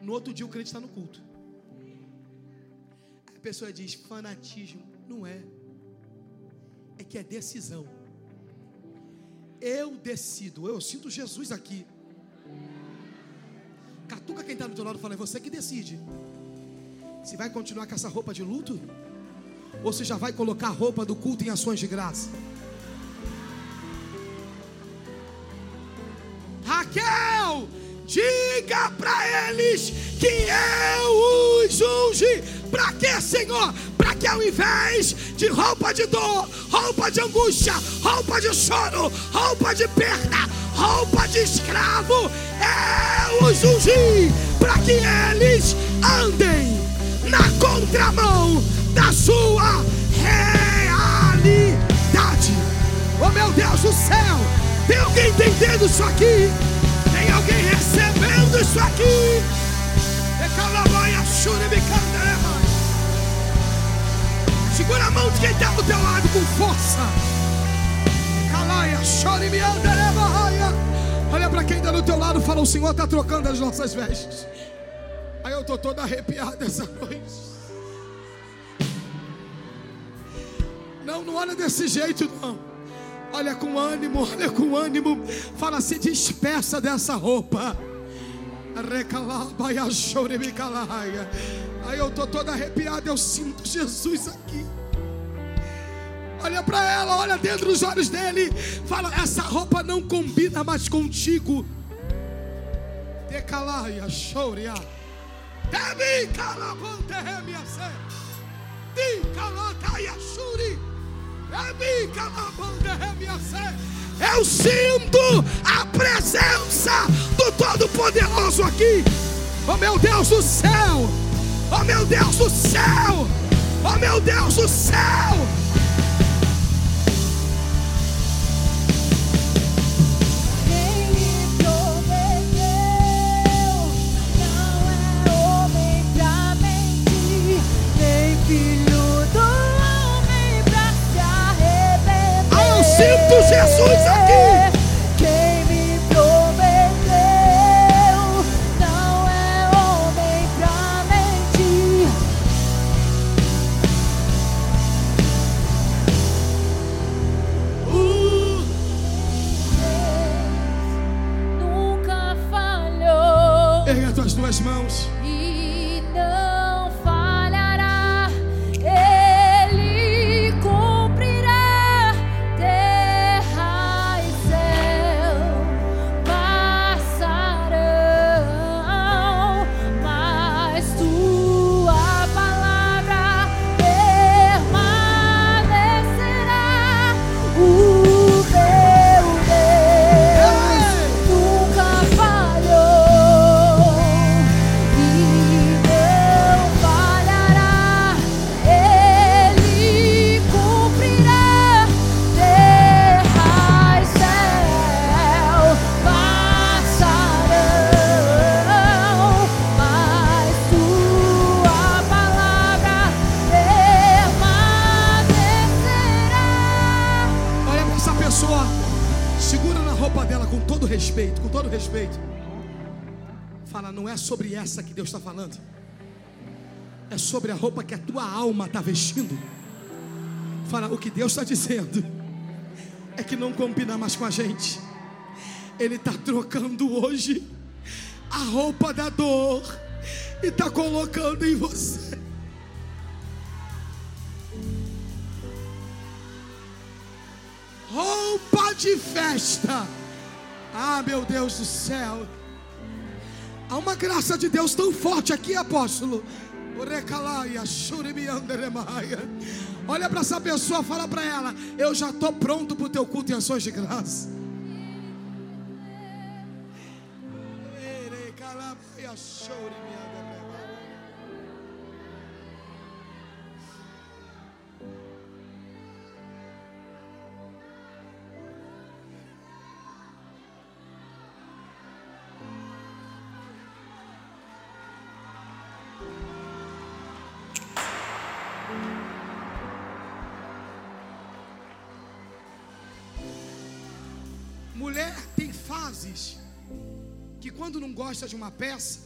No outro dia o crente está no culto. A pessoa diz fanatismo, não é. é que é decisão. Eu decido, eu sinto Jesus aqui. Catuca quem está do teu lado e fala, é você que decide. Se vai continuar com essa roupa de luto? Ou se já vai colocar a roupa do culto em ações de graça? Raquel, diga para eles que eu os ungi. Para quê, Senhor? Para que ao invés de roupa de dor, roupa de angústia, roupa de choro, roupa de perda, roupa de escravo, eu os ungi para que eles andem na contramão da sua realidade. Oh meu Deus do céu, tem alguém entendendo isso aqui? Tem alguém recebendo isso aqui? Segura a mão de quem está do teu lado com força. Calaia, chore me Olha para quem está do teu lado fala: O Senhor está trocando as nossas vestes. Aí eu estou toda arrepiada essa noite. Não, não olha desse jeito, não. Olha com ânimo, olha com ânimo. Fala, se despeça dessa roupa. Aí eu estou toda arrepiada, eu sinto Jesus aqui. Olha para ela, olha dentro dos olhos dele. Fala, essa roupa não combina mais contigo. Decalaia, choria. Demi calabante remia se. Di calataia shuri. Demi calabante remia se. Eu sinto a presença do Todo-Poderoso aqui. Oh meu Deus do céu! Oh meu Deus do céu! Oh meu Deus do céu! Sinto Jesus aqui. Quem me prometeu não é homem pra mentir. Uh, Nunca falhou ergue as tuas duas mãos. Respeito. Fala, não é sobre essa que Deus está falando. É sobre a roupa que a tua alma está vestindo. Fala, o que Deus está dizendo é que não combina mais com a gente. Ele está trocando hoje a roupa da dor e está colocando em você. roupa de festa. Ah, meu Deus do céu. Há uma graça de Deus tão forte aqui, apóstolo. Olha para essa pessoa, fala para ela: Eu já estou pronto para o teu culto em ações de graça. Gosta de uma peça,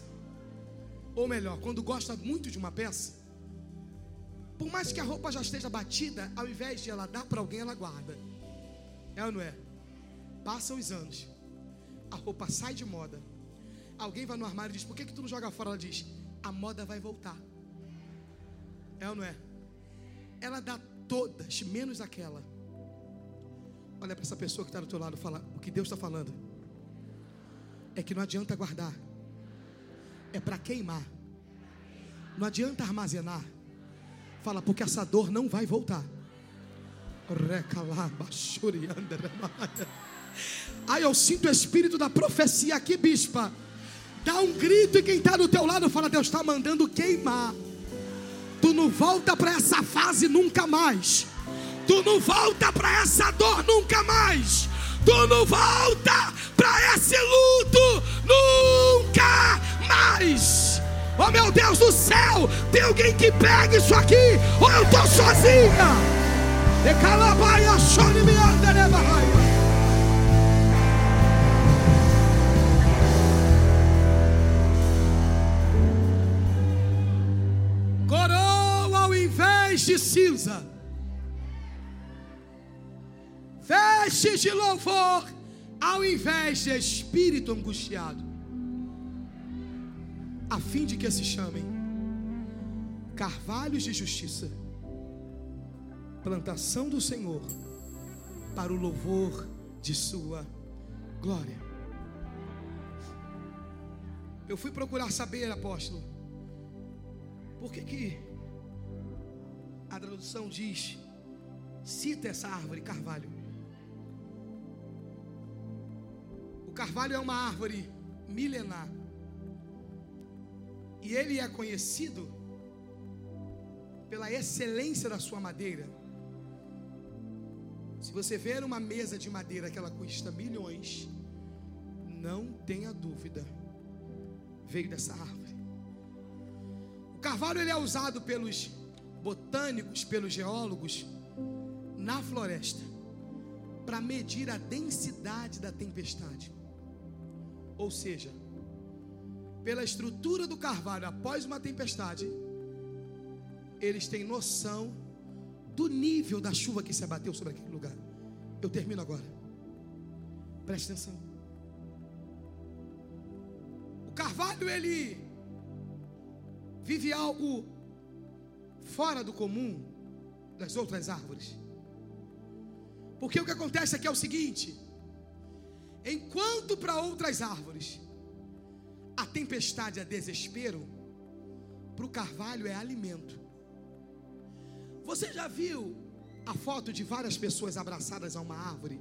ou melhor, quando gosta muito de uma peça, Por mais que a roupa já esteja batida, ao invés de ela dar para alguém, ela guarda. É ou não é? Passam os anos. A roupa sai de moda. Alguém vai no armário e diz: Por que, que tu não joga fora? Ela diz: A moda vai voltar. É ou não é? Ela dá todas, menos aquela. Olha para essa pessoa que está do teu lado, fala o que Deus está falando. É que não adianta guardar. É para queimar. Não adianta armazenar. Fala, porque essa dor não vai voltar. Ai, eu sinto o espírito da profecia aqui, bispa. Dá um grito e quem está do teu lado fala: Deus está mandando queimar. Tu não volta para essa fase nunca mais. Tu não volta para essa dor nunca mais. Tu não volta para esse luto nunca mais. Oh meu Deus do céu, tem alguém que pega isso aqui, ou eu estou sozinha. E calabaia, chore me Coroa ao invés de cinza. Vestes de louvor ao invés de espírito angustiado a fim de que se chamem carvalhos de justiça, plantação do Senhor, para o louvor de Sua glória. Eu fui procurar saber, apóstolo, por que, que a tradução diz, cita essa árvore, carvalho. Carvalho é uma árvore milenar e ele é conhecido pela excelência da sua madeira. Se você ver uma mesa de madeira que ela custa milhões, não tenha dúvida, veio dessa árvore. O carvalho ele é usado pelos botânicos, pelos geólogos na floresta para medir a densidade da tempestade. Ou seja, pela estrutura do carvalho após uma tempestade, eles têm noção do nível da chuva que se abateu sobre aquele lugar. Eu termino agora. Preste atenção. O carvalho ele vive algo fora do comum das outras árvores. Porque o que acontece aqui é o seguinte: enquanto para outras árvores a tempestade é desespero, para o carvalho é alimento. Você já viu a foto de várias pessoas abraçadas a uma árvore?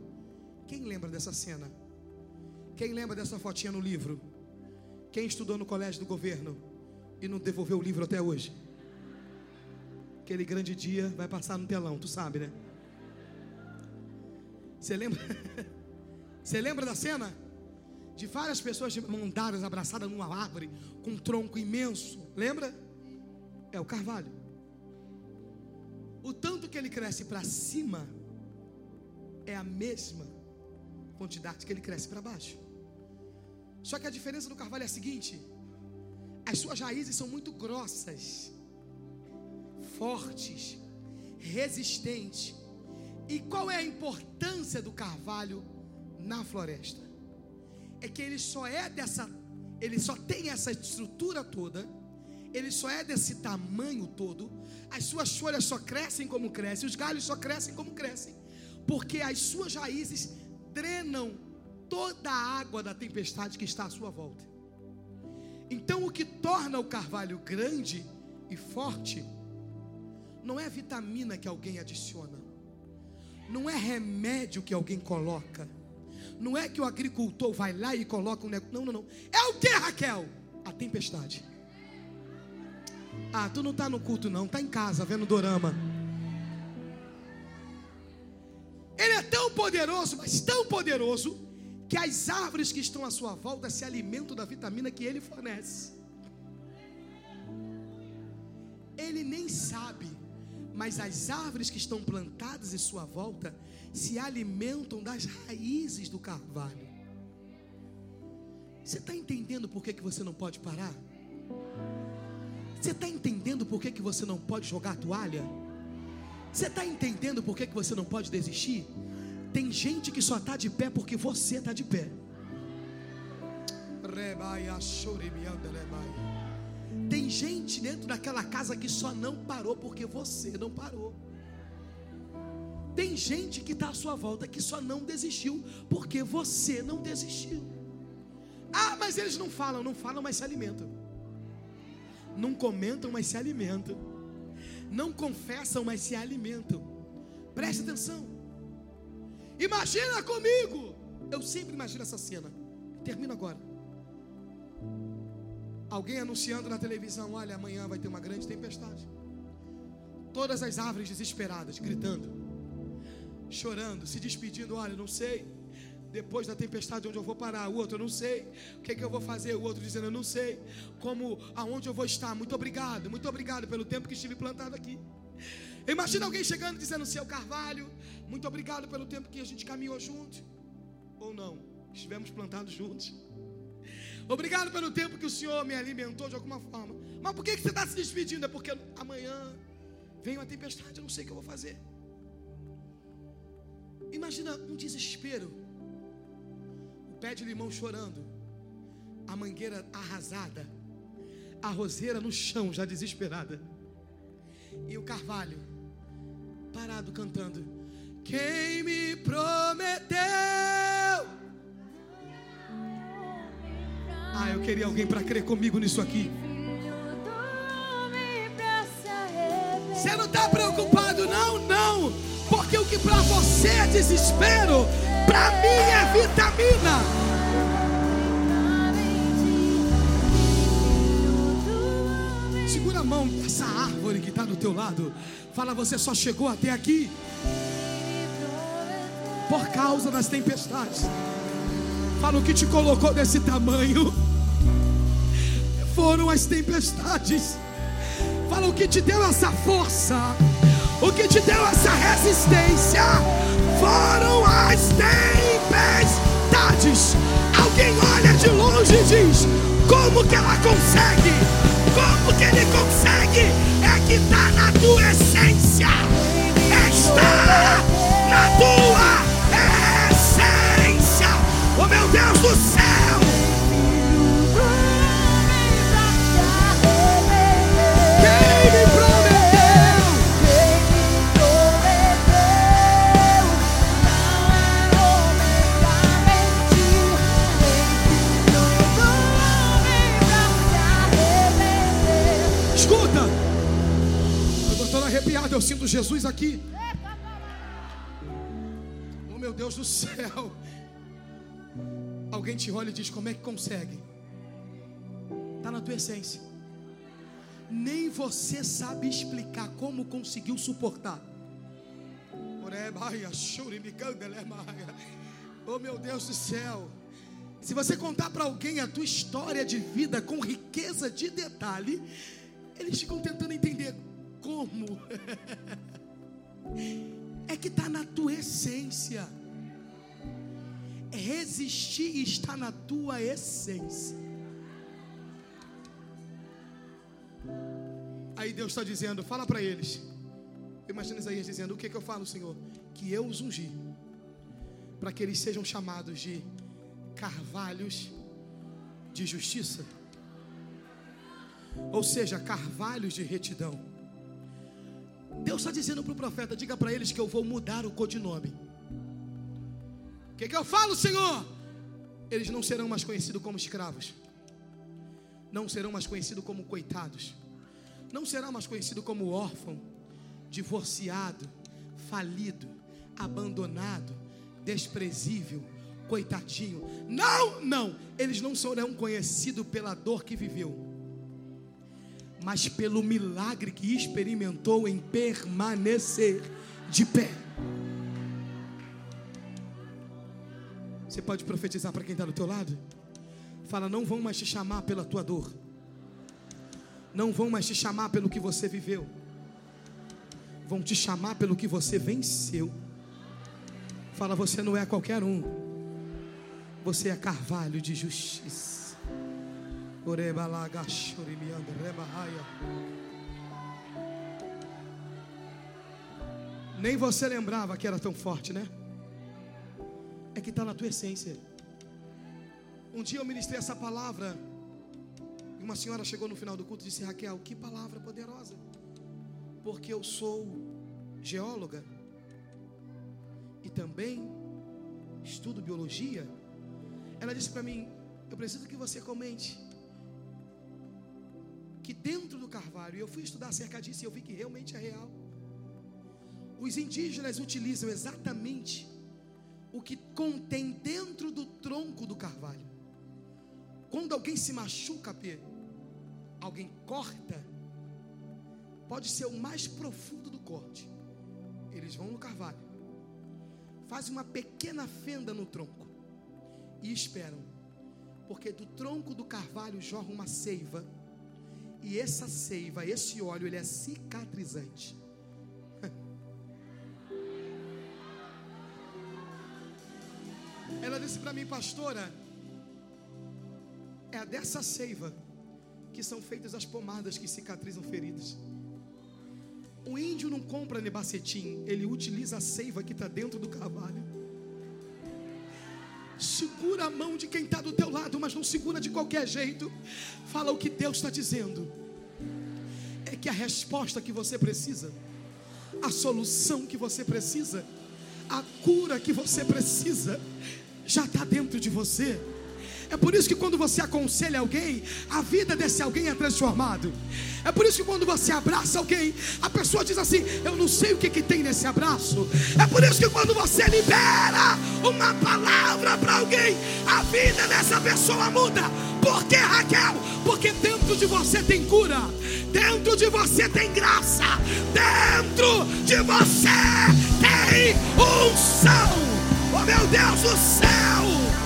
Quem lembra dessa cena? Quem lembra dessa fotinha no livro? Quem estudou no colégio do governo e não devolveu o livro até hoje? Aquele grande dia vai passar no telão, tu sabe, né? Você lembra? Você lembra da cena? de várias pessoas de mão dadas, abraçadas numa árvore com um tronco imenso. Lembra? É o carvalho. O tanto que ele cresce para cima é a mesma quantidade que ele cresce para baixo. Só que a diferença do carvalho é a seguinte: as suas raízes são muito grossas, fortes, resistentes. E qual é a importância do carvalho na floresta? é que ele só é dessa, ele só tem essa estrutura toda, ele só é desse tamanho todo, as suas folhas só crescem como crescem, os galhos só crescem como crescem, porque as suas raízes drenam toda a água da tempestade que está à sua volta. Então, o que torna o carvalho grande e forte não é vitamina que alguém adiciona, não é remédio que alguém coloca não é que o agricultor vai lá e coloca um negócio. Não, não, não. É o que, Raquel? A tempestade. Ah, tu não está no culto, não. Está em casa vendo dorama. Ele é tão poderoso, mas tão poderoso, que as árvores que estão à sua volta se alimentam da vitamina que ele fornece. Ele nem sabe, mas as árvores que estão plantadas em sua volta se alimentam das raízes do carvalho. Você está entendendo por que, que você não pode parar? Você está entendendo por que, que você não pode jogar a toalha? Você está entendendo por que, que você não pode desistir? Tem gente que só está de pé porque você está de pé. Tem gente dentro daquela casa que só não parou porque você não parou. Tem gente que está à sua volta que só não desistiu porque você não desistiu. Ah, mas eles não falam, não falam, mas se alimentam. Não comentam, mas se alimentam. Não confessam, mas se alimentam. Preste atenção. Imagina comigo. Eu sempre imagino essa cena. Termino agora. Alguém anunciando na televisão: olha, amanhã vai ter uma grande tempestade. Todas as árvores desesperadas, gritando, chorando, se despedindo: olha, não sei. Depois da tempestade, onde eu vou parar? O outro, eu não sei. O que, é que eu vou fazer? O outro dizendo, eu não sei. Como, aonde eu vou estar? Muito obrigado, muito obrigado pelo tempo que estive plantado aqui. Imagina alguém chegando dizendo, seu Carvalho, muito obrigado pelo tempo que a gente caminhou junto. Ou não, estivemos plantados juntos. Obrigado pelo tempo que o Senhor me alimentou de alguma forma. Mas por que, que você está se despedindo? É porque amanhã vem uma tempestade, eu não sei o que eu vou fazer. Imagina um desespero. Pé de limão chorando, a mangueira arrasada, a roseira no chão já desesperada, e o carvalho parado cantando: Quem me prometeu? Ah, eu queria alguém para crer comigo nisso aqui. Você não está preocupado, não, não, porque o que para você é desespero, para mim é vitamina. Segura a mão dessa árvore que está do teu lado. Fala, você só chegou até aqui por causa das tempestades. Fala o que te colocou desse tamanho. Foram as tempestades. Fala o que te deu essa força. O que te deu essa resistência foram as tempestades. Alguém olha de longe e diz: Como que ela consegue? Como que ele consegue? É que está na tua essência, está na tua essência. Oh meu Deus do céu! Eu sinto Jesus aqui. Oh meu Deus do céu! Alguém te olha e diz: Como é que consegue? Está na tua essência. Nem você sabe explicar como conseguiu suportar. Oh meu Deus do céu. Se você contar para alguém a tua história de vida com riqueza de detalhe, eles ficam tentando entender como. É que está na tua essência. Resistir está na tua essência. Aí Deus está dizendo, fala para eles. Imagina Isaías dizendo: O que, que eu falo, Senhor? Que eu os ungi, para que eles sejam chamados de carvalhos de justiça, ou seja, carvalhos de retidão. Deus está dizendo para o profeta: diga para eles que eu vou mudar o codinome. O que, que eu falo, Senhor? Eles não serão mais conhecidos como escravos, não serão mais conhecidos como coitados, não serão mais conhecidos como órfão, divorciado, falido, abandonado, desprezível, coitadinho. Não, não, eles não serão conhecidos pela dor que viveu, mas pelo milagre que experimentou em permanecer de pé. Você pode profetizar para quem está do teu lado? Fala, não vão mais te chamar pela tua dor. Não vão mais te chamar pelo que você viveu. Vão te chamar pelo que você venceu. Fala, você não é qualquer um. Você é carvalho de justiça. Nem você lembrava que era tão forte, né? É que está na tua essência. Um dia eu ministrei essa palavra e uma senhora chegou no final do culto e disse: Raquel, que palavra poderosa. Porque eu sou geóloga e também estudo biologia. Ela disse para mim: Eu preciso que você comente que dentro do carvalho, eu fui estudar acerca disso e eu vi que realmente é real. Os indígenas utilizam exatamente o que contém dentro do tronco do carvalho. Quando alguém se machuca, alguém corta, pode ser o mais profundo do corte. Eles vão no carvalho, fazem uma pequena fenda no tronco e esperam, porque do tronco do carvalho jorra uma seiva e essa seiva, esse óleo, ele é cicatrizante. Ela disse para mim, pastora, é dessa seiva que são feitas as pomadas que cicatrizam feridas. O índio não compra nebacetim, ele utiliza a seiva que está dentro do cavalo. Segura a mão de quem está do teu lado, mas não segura de qualquer jeito. Fala o que Deus está dizendo. É que a resposta que você precisa, a solução que você precisa, a cura que você precisa, já está dentro de você. É por isso que quando você aconselha alguém, a vida desse alguém é transformado. É por isso que quando você abraça alguém, a pessoa diz assim: Eu não sei o que, que tem nesse abraço. É por isso que quando você libera uma palavra para alguém, a vida dessa pessoa muda. Por que, Raquel? Porque dentro de você tem cura, dentro de você tem graça, dentro de você tem unção. Oh meu Deus do céu!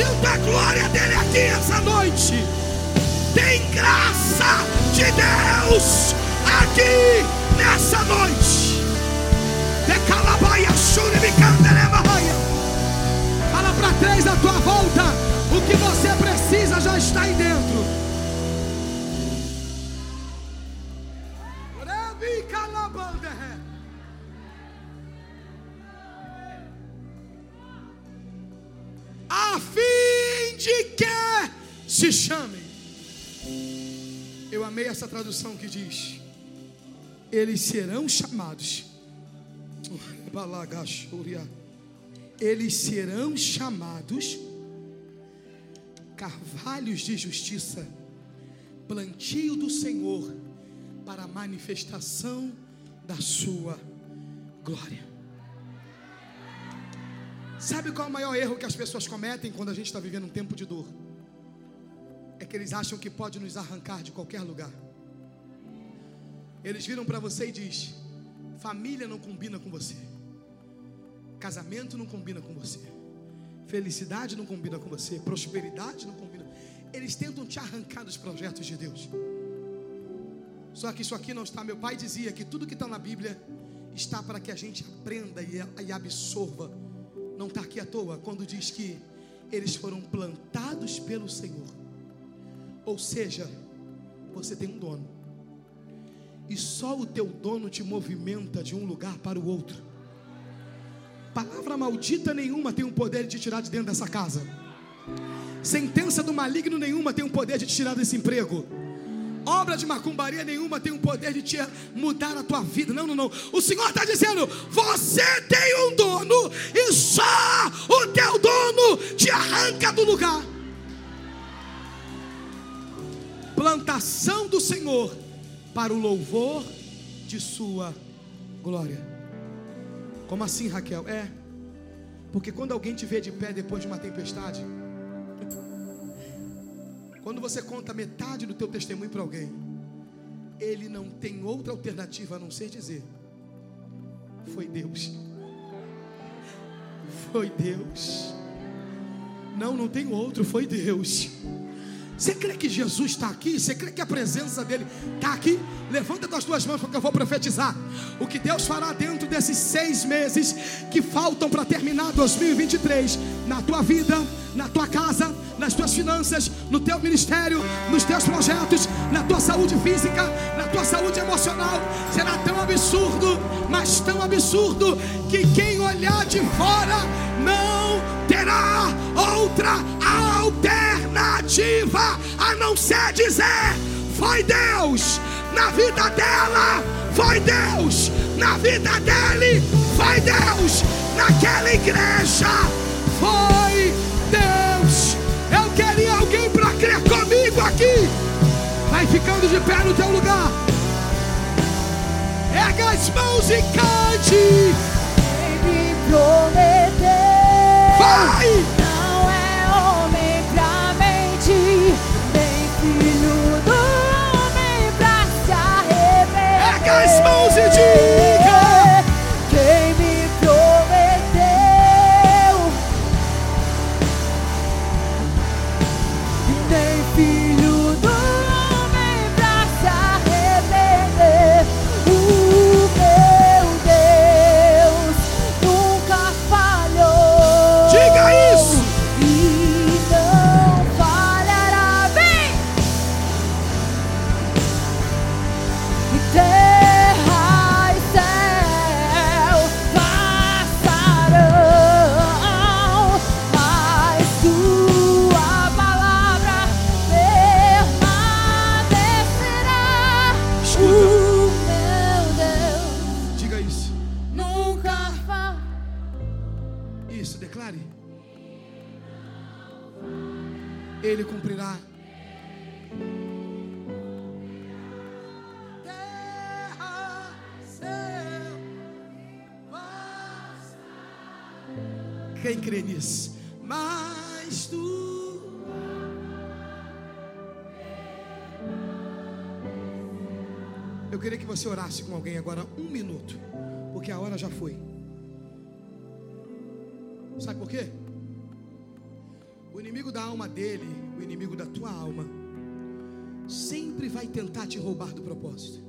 Eu sinto a glória dele aqui essa noite. Tem graça de Deus aqui nessa noite. Decalabaia, shurimicandelemaia. Fala para três à tua volta. O que você precisa já está aí dentro. Se chamem. Eu amei essa tradução que diz: Eles serão chamados. Eles serão chamados carvalhos de justiça, plantio do Senhor para a manifestação da sua glória. Sabe qual é o maior erro que as pessoas cometem quando a gente está vivendo um tempo de dor? É que eles acham que pode nos arrancar de qualquer lugar. Eles viram para você e diz: família não combina com você, casamento não combina com você, felicidade não combina com você, prosperidade não combina. Eles tentam te arrancar dos projetos de Deus. Só que isso aqui não está. Meu pai dizia que tudo que está na Bíblia está para que a gente aprenda e absorva não está aqui à toa quando diz que eles foram plantados pelo Senhor. Ou seja, você tem um dono. E só o teu dono te movimenta de um lugar para o outro. Palavra maldita nenhuma tem o poder de te tirar de dentro dessa casa. Sentença do maligno nenhuma tem o poder de te tirar desse emprego. Obra de macumbaria nenhuma tem o poder de te mudar a tua vida. Não, não, não. O Senhor está dizendo: você tem um dono e só o teu dono te arranca do lugar. Plantação do Senhor para o louvor de Sua glória. Como assim, Raquel? É, porque quando alguém te vê de pé depois de uma tempestade, quando você conta metade do teu testemunho para alguém, ele não tem outra alternativa a não ser dizer: Foi Deus. Foi Deus. Não, não tem outro, foi Deus. Você crê que Jesus está aqui? Você crê que a presença dele está aqui? Levanta das tuas mãos porque eu vou profetizar. O que Deus fará dentro desses seis meses que faltam para terminar 2023 na tua vida, na tua casa, nas tuas finanças, no teu ministério, nos teus projetos, na tua saúde física, na tua saúde emocional. Será tão absurdo, mas tão absurdo que quem olhar de fora não terá outra alternativa a não ser dizer: foi Deus na vida dela, foi Deus na vida dele, foi Deus naquela igreja, foi Deus. Eu queria alguém para crer comigo aqui. Vai ficando de pé no teu lugar. Erga as mãos e cante. Me prometeu Vai! Com alguém agora um minuto, porque a hora já foi. Sabe por quê? O inimigo da alma dele, o inimigo da tua alma, sempre vai tentar te roubar do propósito.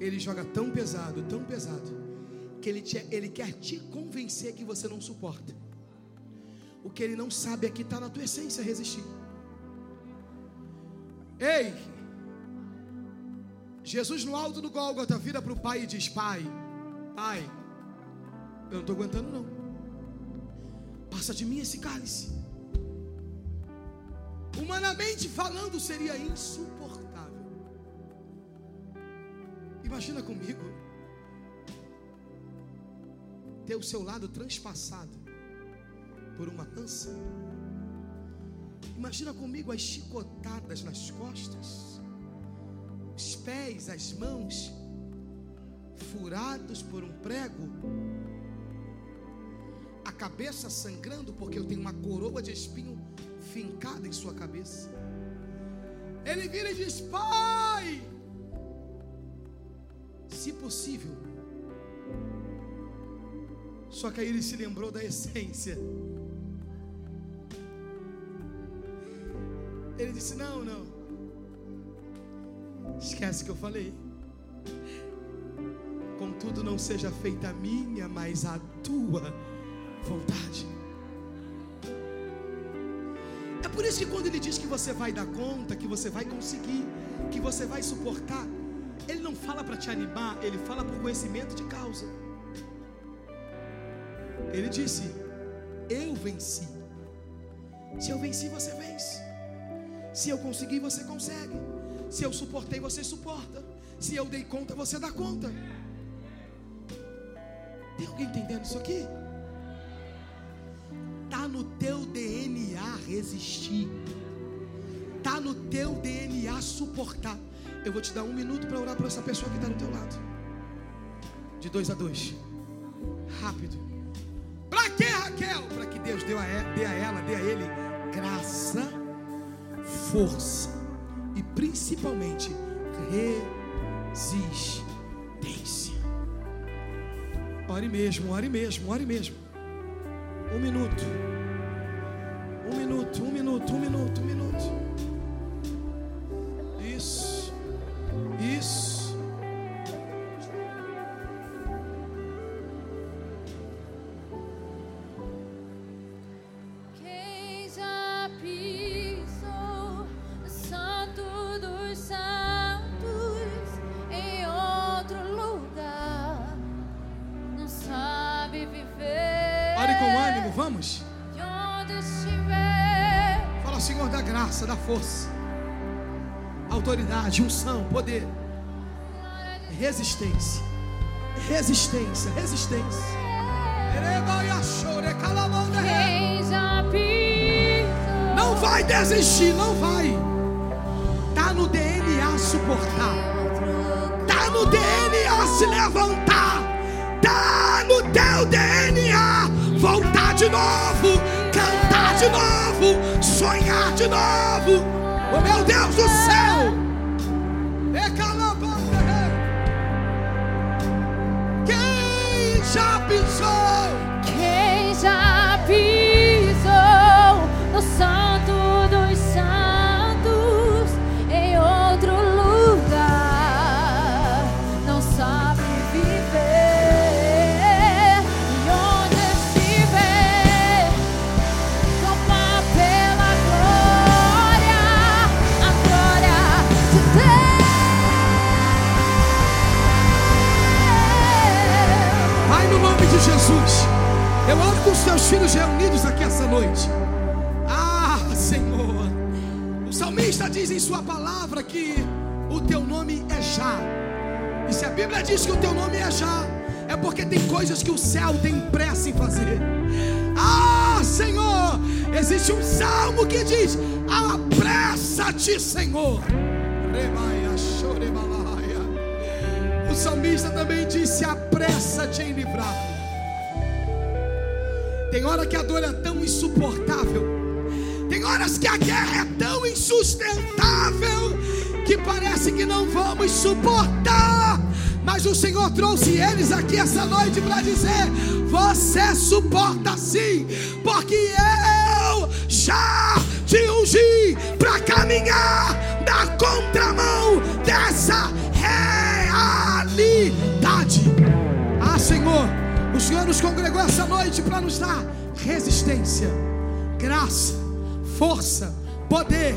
Ele joga tão pesado, tão pesado, que ele, te- ele quer te convencer que você não suporta. O que ele não sabe é que está na tua essência resistir. Ei! Jesus no alto do Gólgota vira para o pai e diz: Pai, pai, eu não estou aguentando não. Passa de mim esse cálice. Humanamente falando, seria insuportável. Imagina comigo ter o seu lado transpassado por uma lança. Imagina comigo as chicotadas nas costas, os pés, as mãos furados por um prego a cabeça sangrando, porque eu tenho uma coroa de espinho fincada em sua cabeça. Ele vira e diz: Pai, se possível. Só que aí ele se lembrou da essência. Ele disse: Não, não. Esquece que eu falei. Contudo, não seja feita a minha, mas a tua vontade. É por isso que quando ele diz que você vai dar conta, que você vai conseguir, que você vai suportar, ele não fala para te animar, ele fala por conhecimento de causa. Ele disse: Eu venci. Se eu venci, você vence. Se eu consegui, você consegue. Se eu suportei, você suporta. Se eu dei conta, você dá conta. Tem alguém entendendo isso aqui? Tá no teu DNA resistir. Tá no teu DNA suportar. Eu vou te dar um minuto para orar por essa pessoa que está do teu lado. De dois a dois. Rápido. Para que Raquel? Para que Deus deu a e- dê a ela, dê a ele graça, força e principalmente resistência. Ore mesmo, ore mesmo, ore mesmo. Um minuto. Um minuto, um minuto, um minuto, um minuto. Vamos. Fala, Senhor, da graça, da força, autoridade, unção, poder, resistência, resistência, resistência. Não vai desistir, não vai. Tá no DNA suportar. Tá no DNA se levantar. Tá no teu DNA voltar de novo, cantar de novo, sonhar de novo. Oh meu Deus do céu! Filhos reunidos aqui essa noite. Ah, Senhor, o salmista diz em sua palavra que o teu nome é Já. E se a Bíblia diz que o teu nome é Já, é porque tem coisas que o céu tem pressa em fazer. Ah, Senhor, existe um salmo que diz: Apressa-te, Senhor. O salmista também disse: apressa-te em livrar. Tem hora que a dor é tão insuportável. Tem horas que a guerra é tão insustentável que parece que não vamos suportar. Mas o Senhor trouxe eles aqui essa noite para dizer: Você suporta sim, porque eu já te ungi para caminhar na contramão dessa realidade. Ah, Senhor, o Senhor nos congregou essa noite para nos dar resistência, graça, força, poder,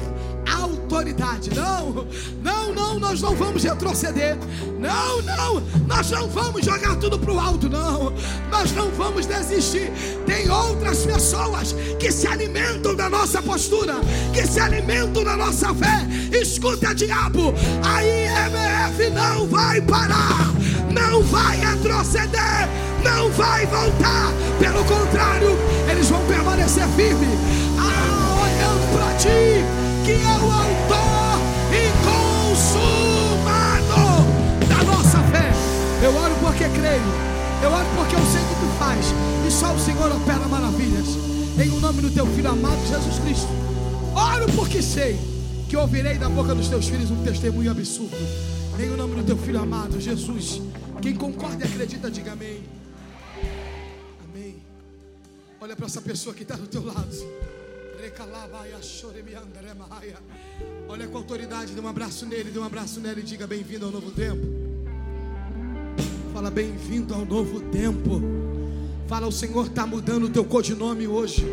autoridade. Não, não, não, nós não vamos retroceder. Não, não, nós não vamos jogar tudo para o alto. Não, nós não vamos desistir. Tem outras pessoas que se alimentam da nossa postura, que se alimentam da nossa fé. Escuta, diabo, a IMF não vai parar, não vai retroceder, não vai voltar. Pelo contrário, eles vão permanecer firmes. Ah, olhando para ti que é o autor e consumado da nossa fé. Eu oro porque creio, eu oro porque eu sei que tu faz, e só o Senhor opera maravilhas. Em o nome do teu filho amado Jesus Cristo, oro porque sei que ouvirei da boca dos teus filhos um testemunho absurdo. Em o nome do teu filho amado Jesus, quem concorda e acredita, diga amém. Amém. Olha para essa pessoa que está do teu lado. Olha com autoridade, dê um abraço nele, dê um abraço nele e diga bem-vindo ao novo tempo. Fala bem-vindo ao novo tempo. Fala, o Senhor está mudando o teu codinome hoje.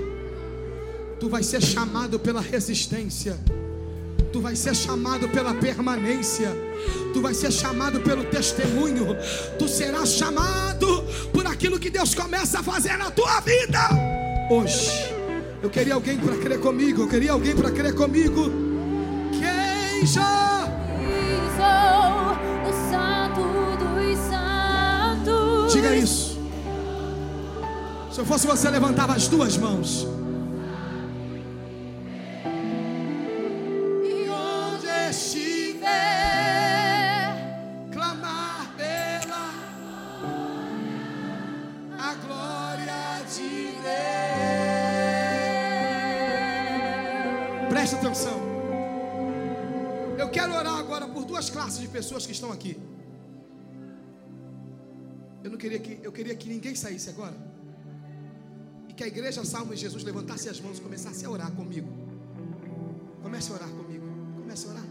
Tu vai ser chamado pela resistência. Tu vai ser chamado pela permanência. Tu vai ser chamado pelo testemunho. Tu serás chamado por aquilo que Deus começa a fazer na tua vida hoje. Eu queria alguém para crer comigo. Eu queria alguém para crer comigo. Quem já Pisou no santo dos santos. diga isso? Se eu fosse você, levantava as duas mãos. Pessoas que estão aqui. Eu não queria que eu queria que ninguém saísse agora. E que a igreja Salmo de Jesus levantasse as mãos e começasse a orar comigo. Comece a orar comigo. Comece a orar.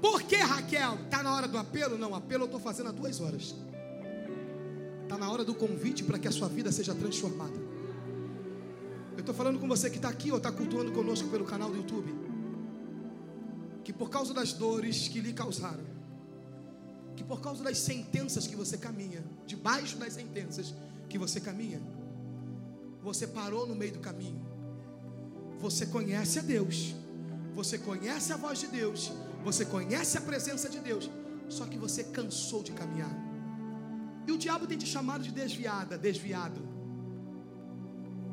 Por que, Raquel? Está na hora do apelo? Não, apelo eu estou fazendo há duas horas. Está na hora do convite para que a sua vida seja transformada. Eu estou falando com você que está aqui ou está cultuando conosco pelo canal do YouTube. Que por causa das dores que lhe causaram, que por causa das sentenças que você caminha, debaixo das sentenças que você caminha, você parou no meio do caminho. Você conhece a Deus, você conhece a voz de Deus, você conhece a presença de Deus, só que você cansou de caminhar. E o diabo tem te chamado de desviada, desviado.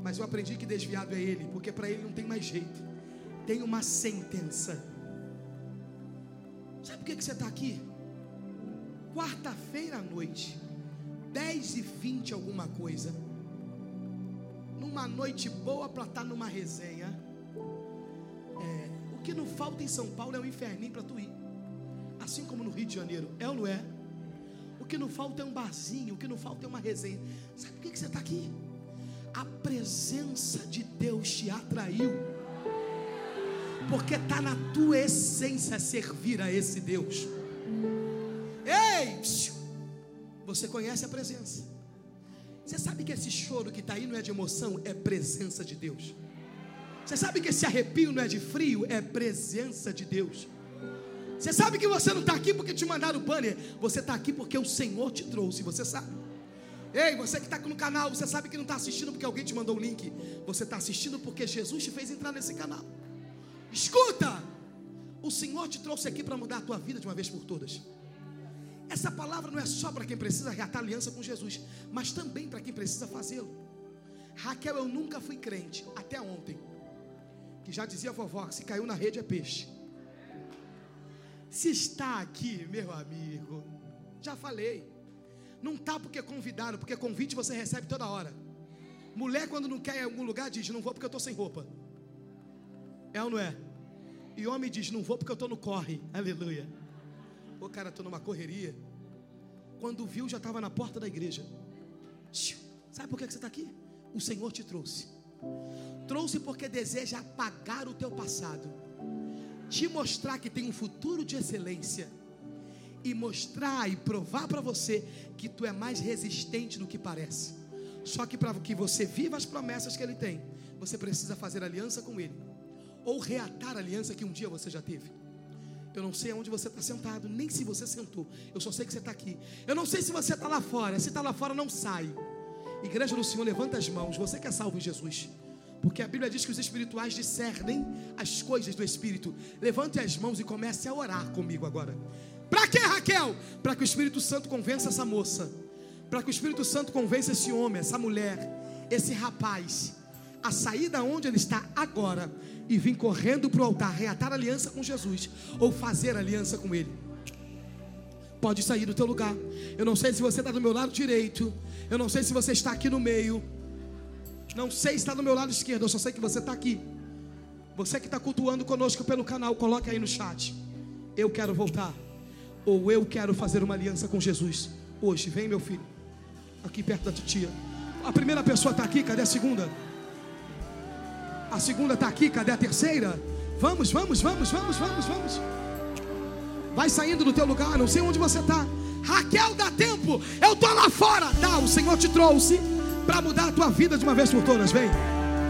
Mas eu aprendi que desviado é ele, porque para ele não tem mais jeito. Tem uma sentença. Sabe por que, que você está aqui? Quarta-feira à noite, 10 e 20 alguma coisa. Numa noite boa para estar tá numa resenha. É, o que não falta em São Paulo é um inferninho para tu ir. Assim como no Rio de Janeiro. É ou não é? O que não falta é um barzinho, o que não falta é uma resenha. Sabe por que, que você está aqui? A presença de Deus te atraiu. Porque está na tua essência servir a esse Deus. Ei, você conhece a presença. Você sabe que esse choro que está aí não é de emoção, é presença de Deus. Você sabe que esse arrepio não é de frio, é presença de Deus. Você sabe que você não está aqui porque te mandaram o banner, você está aqui porque o Senhor te trouxe, você sabe. Ei, você que está no canal, você sabe que não está assistindo porque alguém te mandou o link. Você está assistindo porque Jesus te fez entrar nesse canal. Escuta! O Senhor te trouxe aqui para mudar a tua vida de uma vez por todas. Essa palavra não é só para quem precisa reatar aliança com Jesus, mas também para quem precisa fazê-lo. Raquel, eu nunca fui crente, até ontem. Que já dizia a vovó: se caiu na rede é peixe. Se está aqui, meu amigo, já falei. Não está porque convidaram, porque convite você recebe toda hora. Mulher, quando não quer ir em algum lugar, diz: Não vou porque eu estou sem roupa. É ou não é? E homem diz: Não vou porque eu estou no corre. Aleluia. Ô cara, estou numa correria. Quando viu, já estava na porta da igreja. Sabe por que você está aqui? O Senhor te trouxe. Trouxe porque deseja apagar o teu passado, te mostrar que tem um futuro de excelência e mostrar e provar para você que tu é mais resistente do que parece. Só que para que você viva as promessas que ele tem, você precisa fazer aliança com ele ou reatar a aliança que um dia você já teve. Eu não sei aonde você está sentado, nem se você sentou. Eu só sei que você está aqui. Eu não sei se você está lá fora. Se está lá fora, não sai. Igreja do Senhor, levanta as mãos. Você que é salvo em Jesus. Porque a Bíblia diz que os espirituais discernem as coisas do Espírito. Levante as mãos e comece a orar comigo agora. Para que, Raquel? Para que o Espírito Santo convença essa moça. Para que o Espírito Santo convença esse homem, essa mulher, esse rapaz a sair da onde ele está agora e vir correndo para o altar, reatar aliança com Jesus ou fazer aliança com Ele. Pode sair do teu lugar. Eu não sei se você está do meu lado direito. Eu não sei se você está aqui no meio. Não sei se está do meu lado esquerdo. Eu só sei que você está aqui. Você que está cultuando conosco pelo canal, coloque aí no chat. Eu quero voltar. Ou eu quero fazer uma aliança com Jesus. Hoje, vem meu filho. Aqui perto da titia. A primeira pessoa está aqui, cadê a segunda? A segunda está aqui, cadê a terceira? Vamos, vamos, vamos, vamos, vamos, vamos. Vai saindo do teu lugar, não sei onde você está. Raquel, dá tempo. Eu estou lá fora. Dá, o Senhor te trouxe para mudar a tua vida de uma vez por todas. Vem,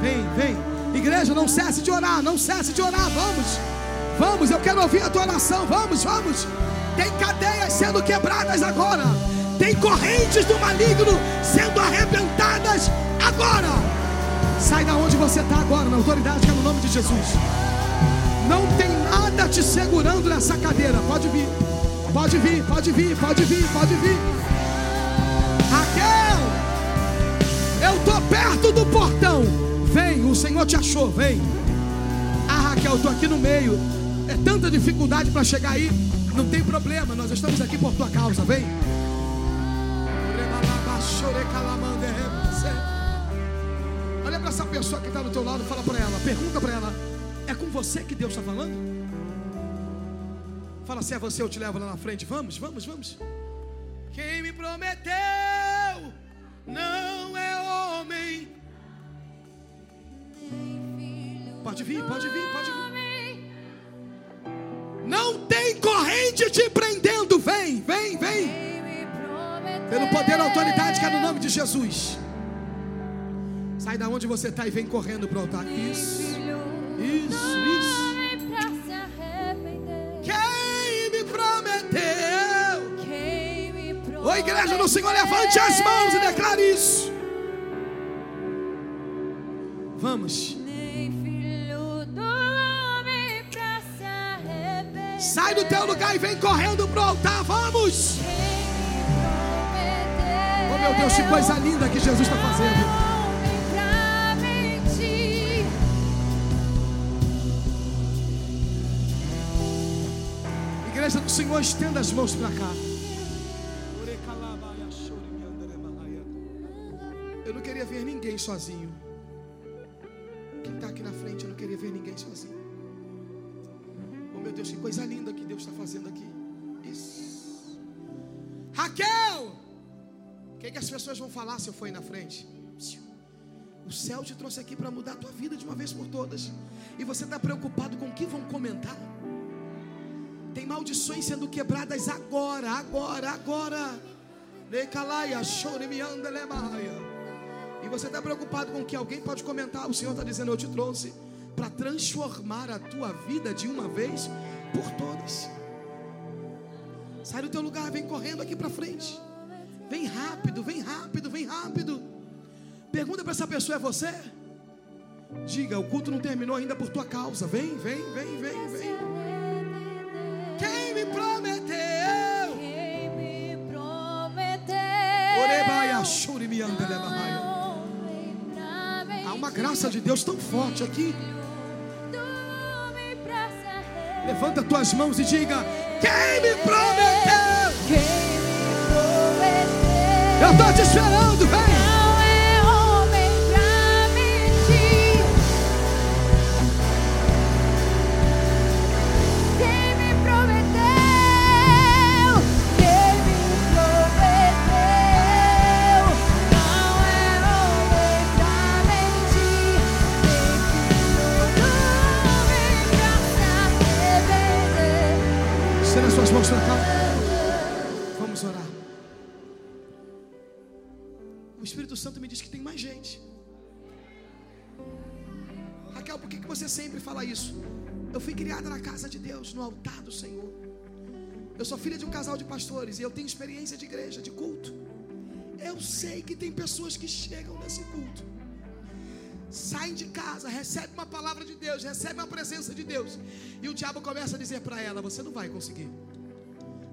vem, vem. Igreja, não cesse de orar, não cesse de orar. Vamos, vamos. Eu quero ouvir a tua oração. Vamos, vamos. Tem cadeias sendo quebradas agora. Tem correntes do maligno sendo arrebentadas agora. Sai da onde você está agora, na autoridade que é no nome de Jesus. Não tem nada te segurando nessa cadeira. Pode vir, pode vir, pode vir, pode vir, pode vir. Raquel, eu estou perto do portão. Vem, o Senhor te achou, vem. Ah, Raquel, eu estou aqui no meio. É tanta dificuldade para chegar aí. Não tem problema, nós estamos aqui por tua causa, vem. Olha para essa pessoa que está do teu lado, fala para ela, pergunta para ela: é com você que Deus está falando? Fala se é você, eu te levo lá na frente. Vamos, vamos, vamos. Quem me prometeu não é homem Pode vir, pode vir, pode vir. Não tem corrente te prendendo. Vem, vem, vem. Pelo poder e autoridade que é no nome de Jesus. Sai da onde você está e vem correndo para o altar. Isso, isso, isso. Quem me prometeu? Ô igreja do Senhor, levante as mãos e declare isso. Vamos. Sai do teu lugar e vem correndo pro altar. Vamos. Oh meu Deus, que coisa linda que Jesus está fazendo. Igreja do Senhor, estenda as mãos para cá. Eu não queria ver ninguém sozinho. Quem está aqui na frente, eu não queria ver ninguém sozinho. Oh meu Deus, que coisa linda que Deus está fazendo aqui. Isso. Raquel! O que, que as pessoas vão falar se eu for aí na frente? O céu te trouxe aqui para mudar a tua vida de uma vez por todas. E você está preocupado com o que vão comentar? Tem maldições sendo quebradas agora, agora, agora. E você está preocupado com que alguém pode comentar? O Senhor está dizendo: Eu te trouxe para transformar a tua vida de uma vez por todas. Sai do teu lugar, vem correndo aqui para frente. Vem rápido, vem rápido, vem rápido. Pergunta para essa pessoa: é você? Diga, o culto não terminou ainda por tua causa. Vem, vem, vem, vem, vem. Uma graça de Deus tão forte aqui. Levanta tuas mãos e diga: Quem me prometeu? Quem me prometeu? Eu estou te esperando, vem. Suas mãos para cá. Vamos orar. O Espírito Santo me diz que tem mais gente. Raquel, por que você sempre fala isso? Eu fui criada na casa de Deus, no altar do Senhor. Eu sou filha de um casal de pastores e eu tenho experiência de igreja, de culto. Eu sei que tem pessoas que chegam nesse culto, saem de casa, recebem uma palavra de Deus, recebem a presença de Deus, e o diabo começa a dizer para ela: Você não vai conseguir.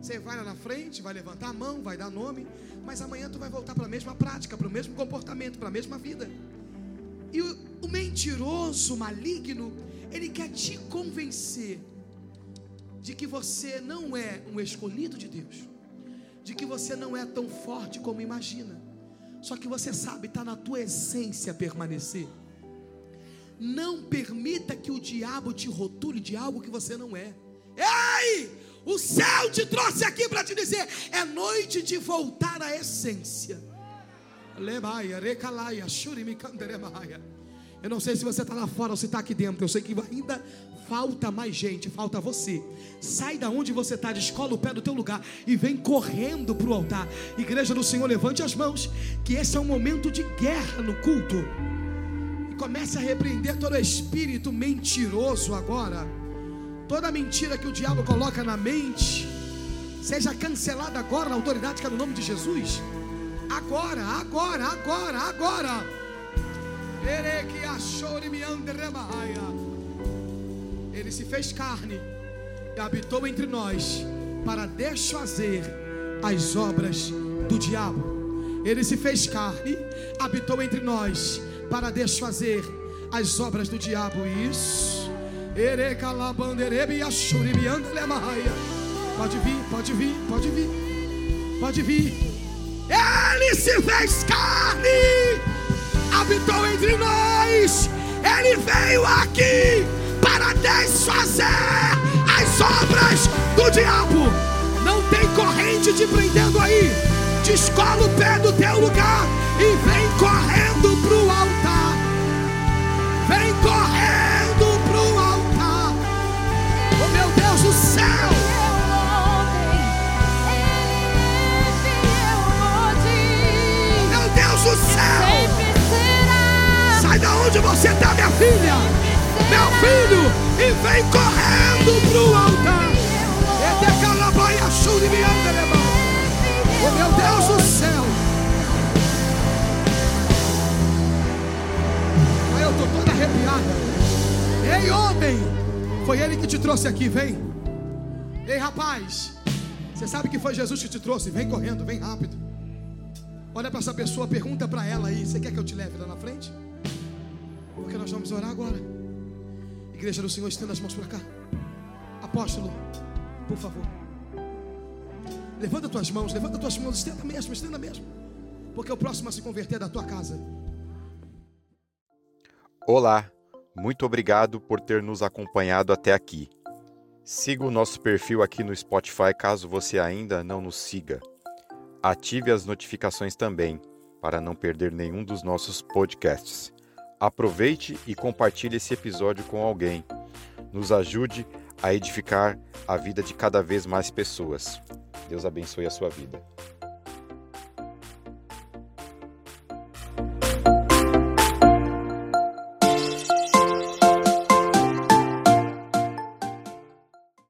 Você vai lá na frente, vai levantar a mão, vai dar nome, mas amanhã tu vai voltar para a mesma prática, para o mesmo comportamento, para a mesma vida. E o, o mentiroso, maligno, ele quer te convencer de que você não é um escolhido de Deus, de que você não é tão forte como imagina. Só que você sabe, está na tua essência permanecer. Não permita que o diabo te rotule de algo que você não é. Ei! O céu te trouxe aqui para te dizer: é noite de voltar à essência. Eu não sei se você está lá fora ou se está aqui dentro. Eu sei que ainda falta mais gente, falta você. Sai da onde você está, descola o pé do teu lugar e vem correndo para o altar. Igreja do Senhor, levante as mãos, que esse é um momento de guerra no culto. E comece a repreender todo espírito mentiroso agora. Toda mentira que o diabo coloca na mente, seja cancelada agora na autoridade que é no nome de Jesus. Agora, agora, agora, agora. Ele se fez carne e habitou entre nós para desfazer as obras do diabo. Ele se fez carne, habitou entre nós para desfazer as obras do diabo. Isso. Pode vir, pode vir, pode vir, pode vir. Ele se fez carne, habitou entre nós. Ele veio aqui para desfazer as obras do diabo. Não tem corrente te prendendo aí. Descola o pé do teu lugar e vem correndo onde você está, minha filha, meu filho, e vem correndo pro altar. Oh meu Deus do céu. Ai, eu tô toda arrepiada. Ei, homem, foi ele que te trouxe aqui, vem. Ei, rapaz, você sabe que foi Jesus que te trouxe? Vem correndo, vem rápido. Olha para essa pessoa, pergunta para ela aí: Você quer que eu te leve lá na frente? Porque nós vamos orar agora. Igreja do Senhor, estenda as mãos para cá. Apóstolo, por favor. Levanta tuas mãos, levanta tuas mãos, estenda mesmo, estenda mesmo. Porque o próximo a se converter é da tua casa. Olá, muito obrigado por ter nos acompanhado até aqui. Siga o nosso perfil aqui no Spotify caso você ainda não nos siga. Ative as notificações também para não perder nenhum dos nossos podcasts. Aproveite e compartilhe esse episódio com alguém. Nos ajude a edificar a vida de cada vez mais pessoas. Deus abençoe a sua vida.